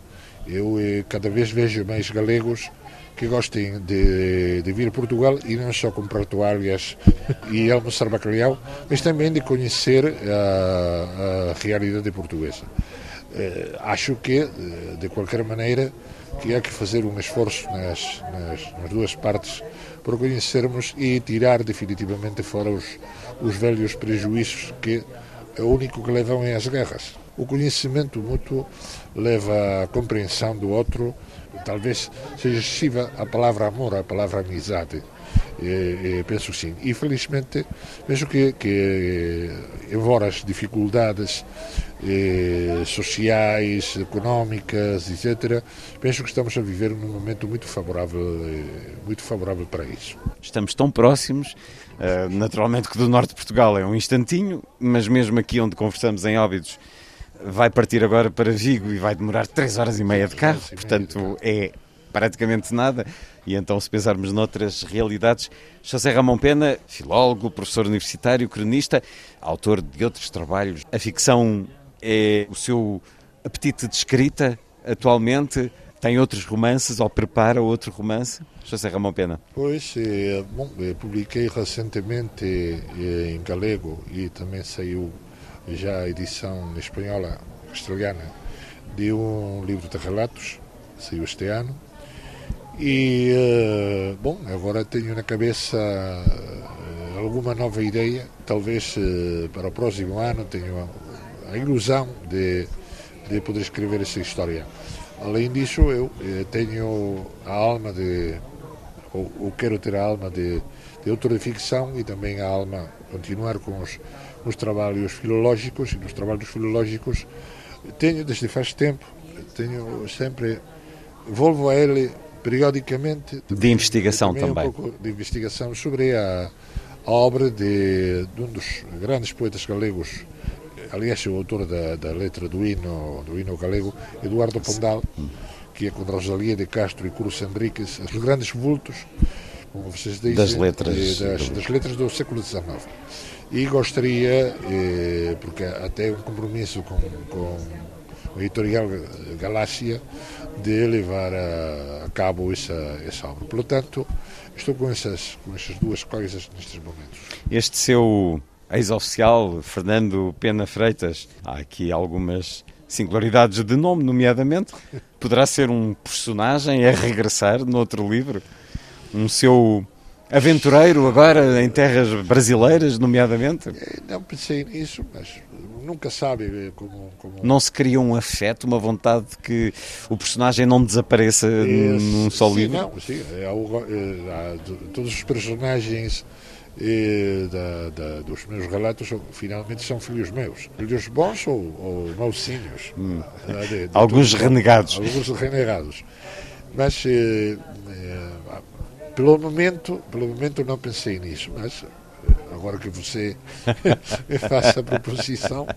Eu cada vez vejo mais galegos que gostem de, de vir a Portugal e não só comprar toalhas e almoçar bacalhau, mas também de conhecer a, a realidade portuguesa. Eh, acho que, eh, de qualquer maneira, que há que fazer um esforço nas, nas, nas duas partes para conhecermos e tirar definitivamente fora os, os velhos prejuízos que é o único que levam é as guerras. O conhecimento mútuo leva à compreensão do outro, talvez seja excessiva a palavra amor, a palavra amizade. Eh, eh, penso sim. E felizmente, penso que, que eh, embora as dificuldades eh, sociais, económicas, etc., penso que estamos a viver num momento muito favorável, eh, muito favorável para isso. Estamos tão próximos, eh, naturalmente que do norte de Portugal é um instantinho, mas mesmo aqui onde conversamos em Óbidos, vai partir agora para Vigo e vai demorar 3 horas e meia de carro, portanto é praticamente nada. E então, se pensarmos noutras realidades, José Ramon Pena, filólogo, professor universitário, cronista, autor de outros trabalhos. A ficção é o seu apetite de escrita atualmente? Tem outros romances ou prepara outro romance? José Ramon Pena. Pois, eh, bom, eh, publiquei recentemente eh, em galego e também saiu já a edição espanhola, castelhana, de um livro de relatos, saiu este ano. E, eh, bom, agora tenho na cabeça alguma nova ideia, talvez para o próximo ano tenho a, ilusão de, de poder escrever essa história. Além disso, eu eh, tenho a alma de, ou, ou quero ter a alma de, de autor de ficção e também a alma continuar com os, os trabalhos filológicos e nos trabalhos filológicos tenho desde faz tempo tenho sempre volvo a ele periodicamente De investigação também, também. um pouco de investigação sobre a, a obra de, de um dos grandes poetas galegos aliás é o autor da, da letra do hino do hino galego Eduardo Pondal que é com Rosalia de Castro e Cruz Henriques os grandes vultos como vocês dizem Das letras eh, das, do- das letras do século XIX e gostaria eh, porque até um compromisso com, com o editorial Galáxia de levar a, a cabo essa, essa obra. Portanto, estou com essas, com essas duas coisas nestes momentos. Este seu ex-oficial, Fernando Pena Freitas, há aqui algumas singularidades de nome, nomeadamente. Poderá ser um personagem a regressar noutro livro? Um seu aventureiro agora em terras brasileiras, nomeadamente? Eh, Não pensei nisso, mas nunca sabe eh, como. como... Não se cria um afeto, uma vontade de que o personagem não desapareça num só sim, livro? Não, sim, é eh, há de- todos os personagens eh, da, da- dos meus relatos são- finalmente são filhos meus. Filhos bons ou, ou. Ah, de- de Alguns todos- renegados. Alguns renegados. Mas eh, eh, pelo momento, pelo momento não pensei nisso, mas agora que você faça a proposição,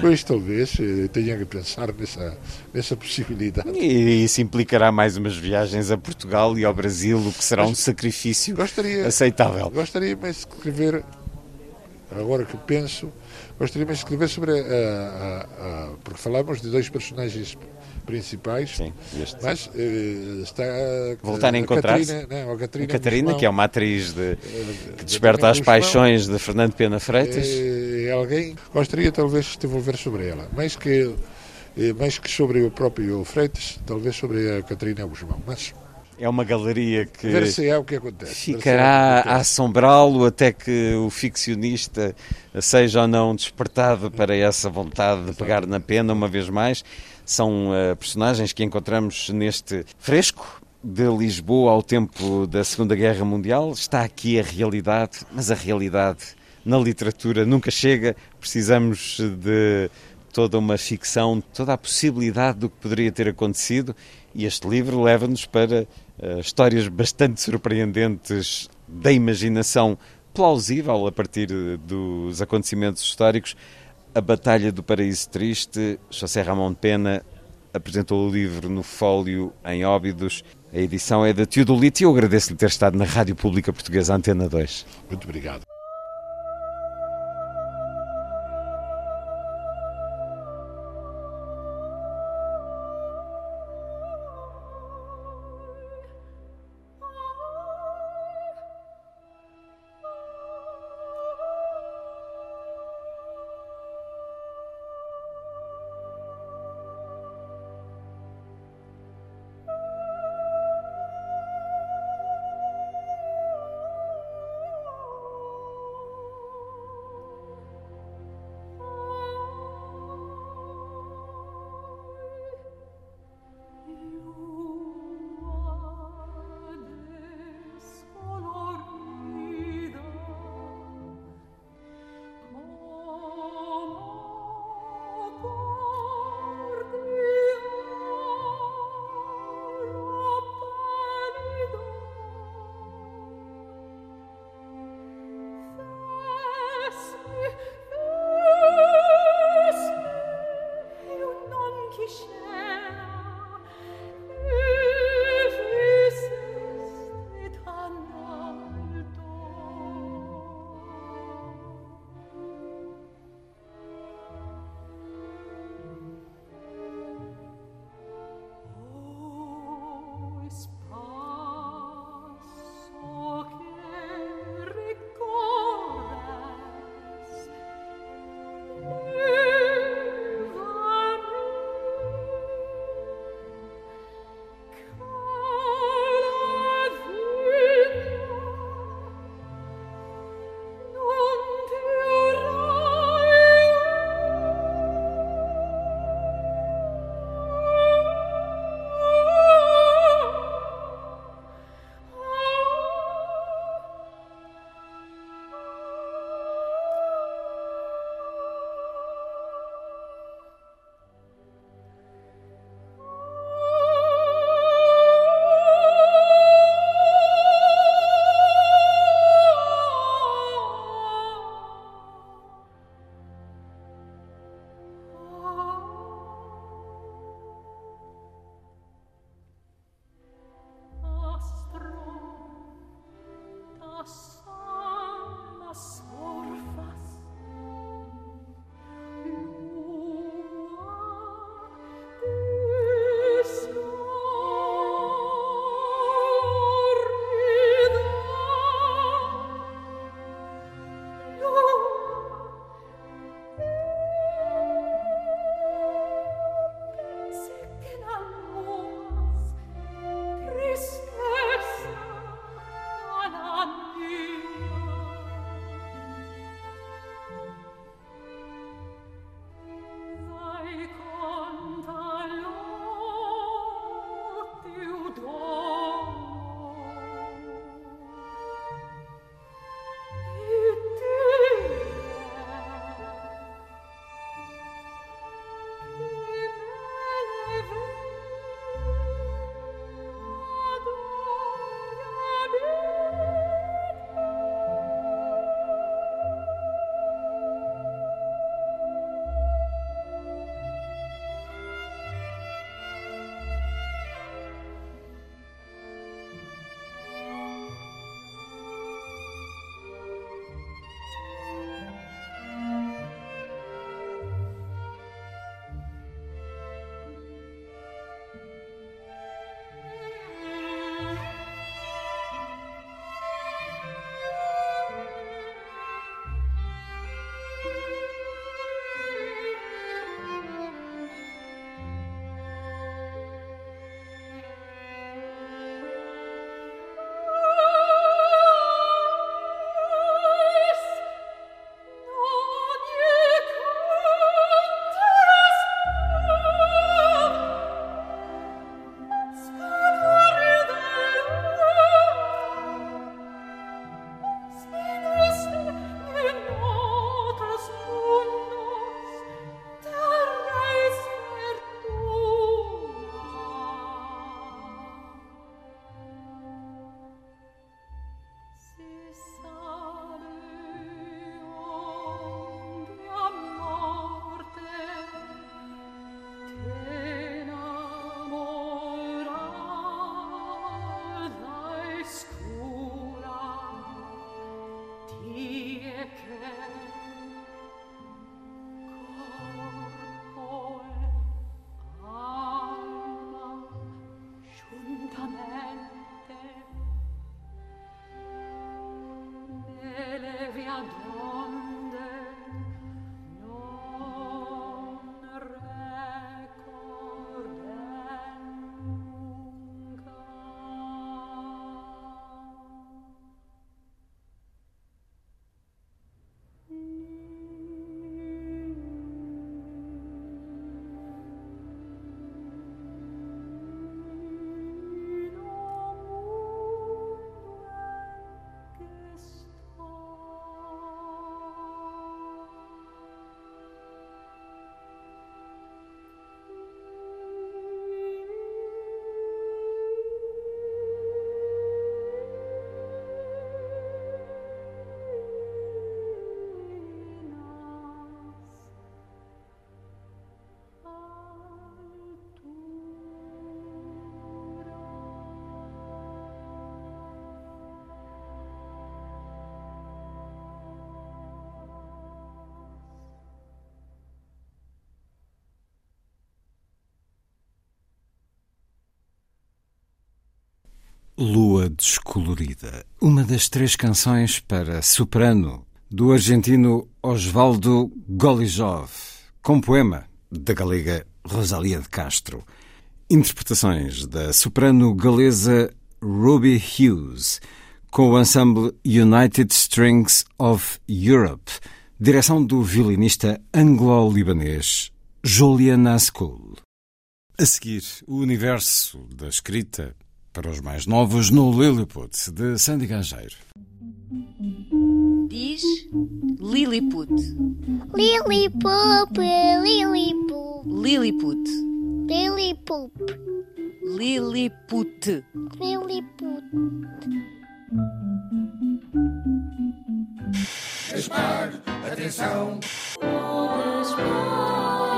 pois talvez eh, tenha que pensar nessa, nessa possibilidade. E isso implicará mais umas viagens a Portugal e ao Brasil, o que será um Mas sacrifício Gostaria, aceitável. Gostaria mais de escrever, agora que penso, gostaria mais de escrever sobre a, a- a- porque falamos de dois personagens principais, este. mas eh, está Voltar a encontrar-se. Catarina, não, a Catarina, A Catarina, que é uma atriz de- eh, que desperta as paixões de Fernando Pena Freitas. É alguém gostaria talvez de desenvolver sobre ela, mais que eh, mais que sobre o próprio Freitas, talvez sobre a Catarina Guzmão, mas É uma galeria que é o que acontece. ficará a assombrá-lo até que o ficcionista seja ou não despertado para essa vontade de pegar na pena uma vez mais. São uh, personagens que encontramos neste fresco de Lisboa ao tempo da Segunda Guerra Mundial. Está aqui a realidade, mas a realidade na literatura nunca chega. Precisamos de toda uma ficção, toda a possibilidade do que poderia ter acontecido. E este livro leva-nos para uh, histórias bastante surpreendentes da imaginação plausível a partir dos acontecimentos históricos. A Batalha do Paraíso Triste, José Ramon Pena apresentou o livro no Fólio em Óbidos. A edição é da Teodolite e eu agradeço-lhe ter estado na Rádio Pública Portuguesa Antena 2. Muito obrigado. Lua Descolorida, uma das três canções para soprano do argentino Osvaldo Golijov, com poema da galega Rosalia de Castro. Interpretações da soprano galesa Ruby Hughes, com o ensemble United Strings of Europe, direção do violinista anglo-libanês Julian Askul. A seguir, o universo da escrita para os mais novos no Lilliput, de Sandy Gangeiro. Diz Lilliput. Lilliput, Lilliput. Lilliput. Lilliput. Lilliput. Lilliput. Gaspar, atenção. Gaspar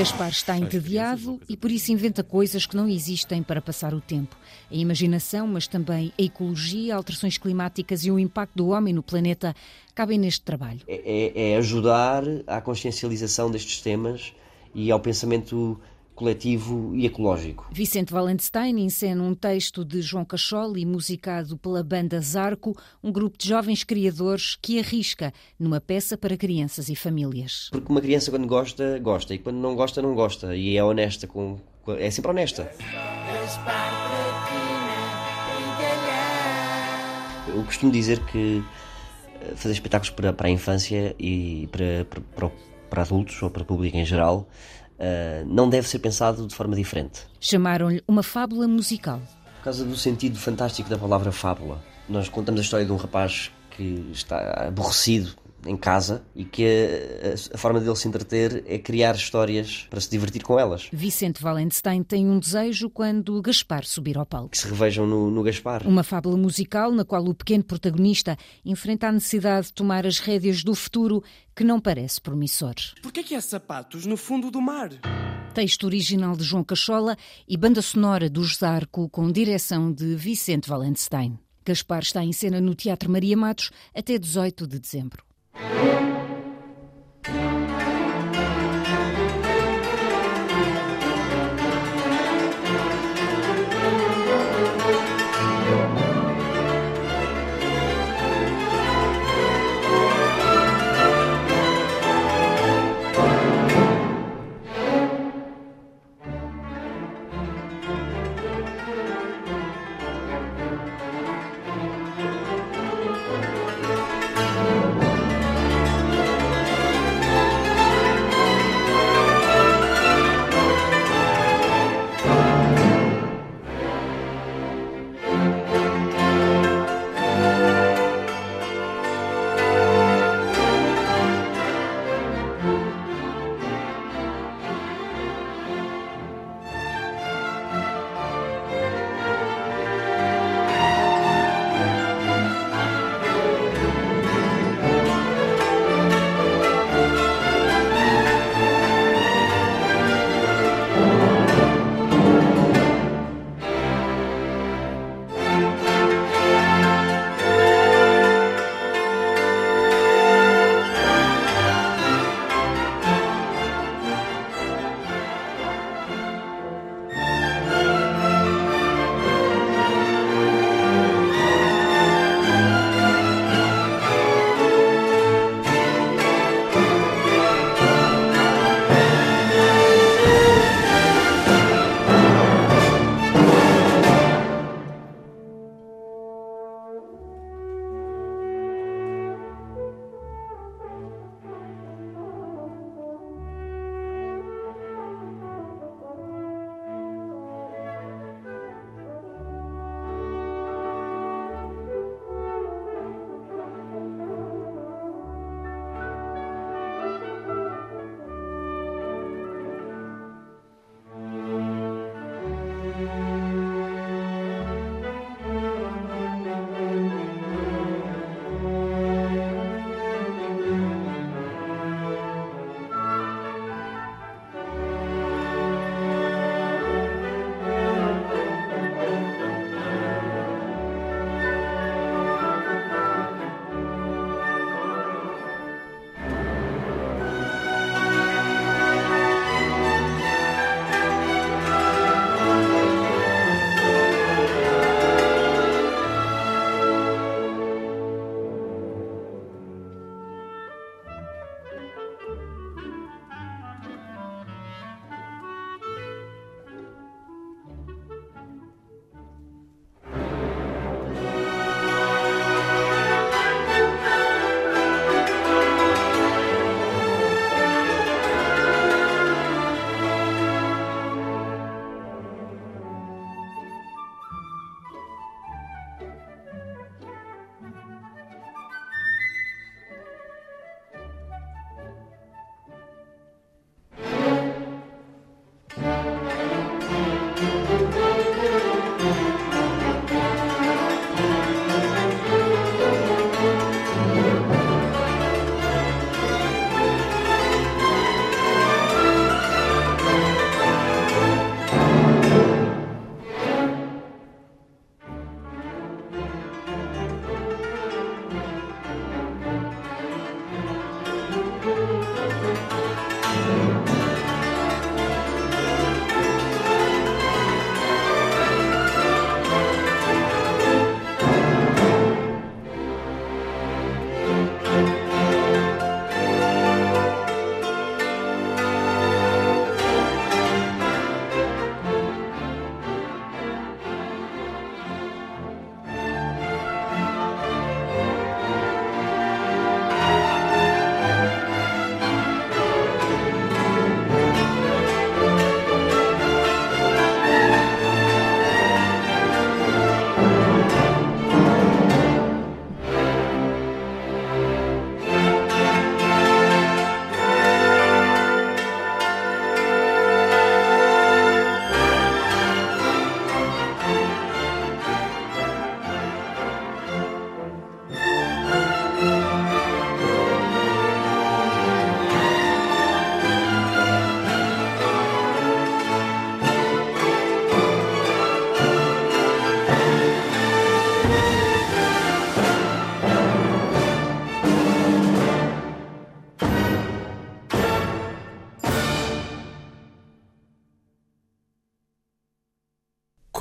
está entediado e por isso inventa coisas que não existem para passar o tempo. A imaginação, mas também a ecologia, alterações climáticas e o impacto do homem no planeta cabem neste trabalho. É, é ajudar à consciencialização destes temas e ao pensamento coletivo e ecológico. Vicente Valenstein encena um texto de João Cacholi, musicado pela banda Zarco, um grupo de jovens criadores que arrisca numa peça para crianças e famílias. Porque uma criança quando gosta, gosta, e quando não gosta, não gosta, e é honesta com, é sempre honesta. Eu costumo dizer que eh, fazer espetáculos para, para a infância e para, para, para adultos ou para o público em geral uh, não deve ser pensado de forma diferente. Chamaram-lhe uma fábula musical. Por causa do sentido fantástico da palavra fábula. Nós contamos a história de um rapaz que está aborrecido em casa e que a, a, forma dele se entreter é criar histórias para se divertir com elas. Vicente Valenstein tem um desejo quando Gaspar subir ao palco. Que se revejam no, no Gaspar. Uma fábula musical na qual o pequeno protagonista enfrenta a necessidade de tomar as rédeas do futuro que não parece promissor. Por que há sapatos no fundo do mar? Texto original de João Cachola e banda sonora do Zarco com direção de Vicente Valenstein. Gaspar está em cena no Teatro Maria Matos até 18 de dezembro thank you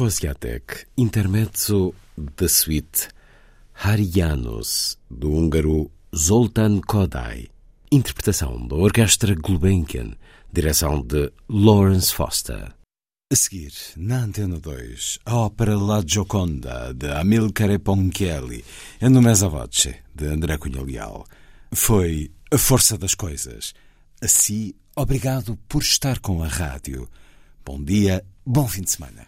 Koziatek, intermezzo da suite Harianos, do húngaro Zoltán Kodály. Interpretação da Orquestra Gulbenkian, direção de Lawrence Foster. A seguir, na Antena 2, a ópera La Gioconda, de Amilcare Ponchielli, e no Mesa Voce, de André Cunha Leal. Foi A Força das Coisas. Assim, obrigado por estar com a rádio. Bom dia, bom fim de semana.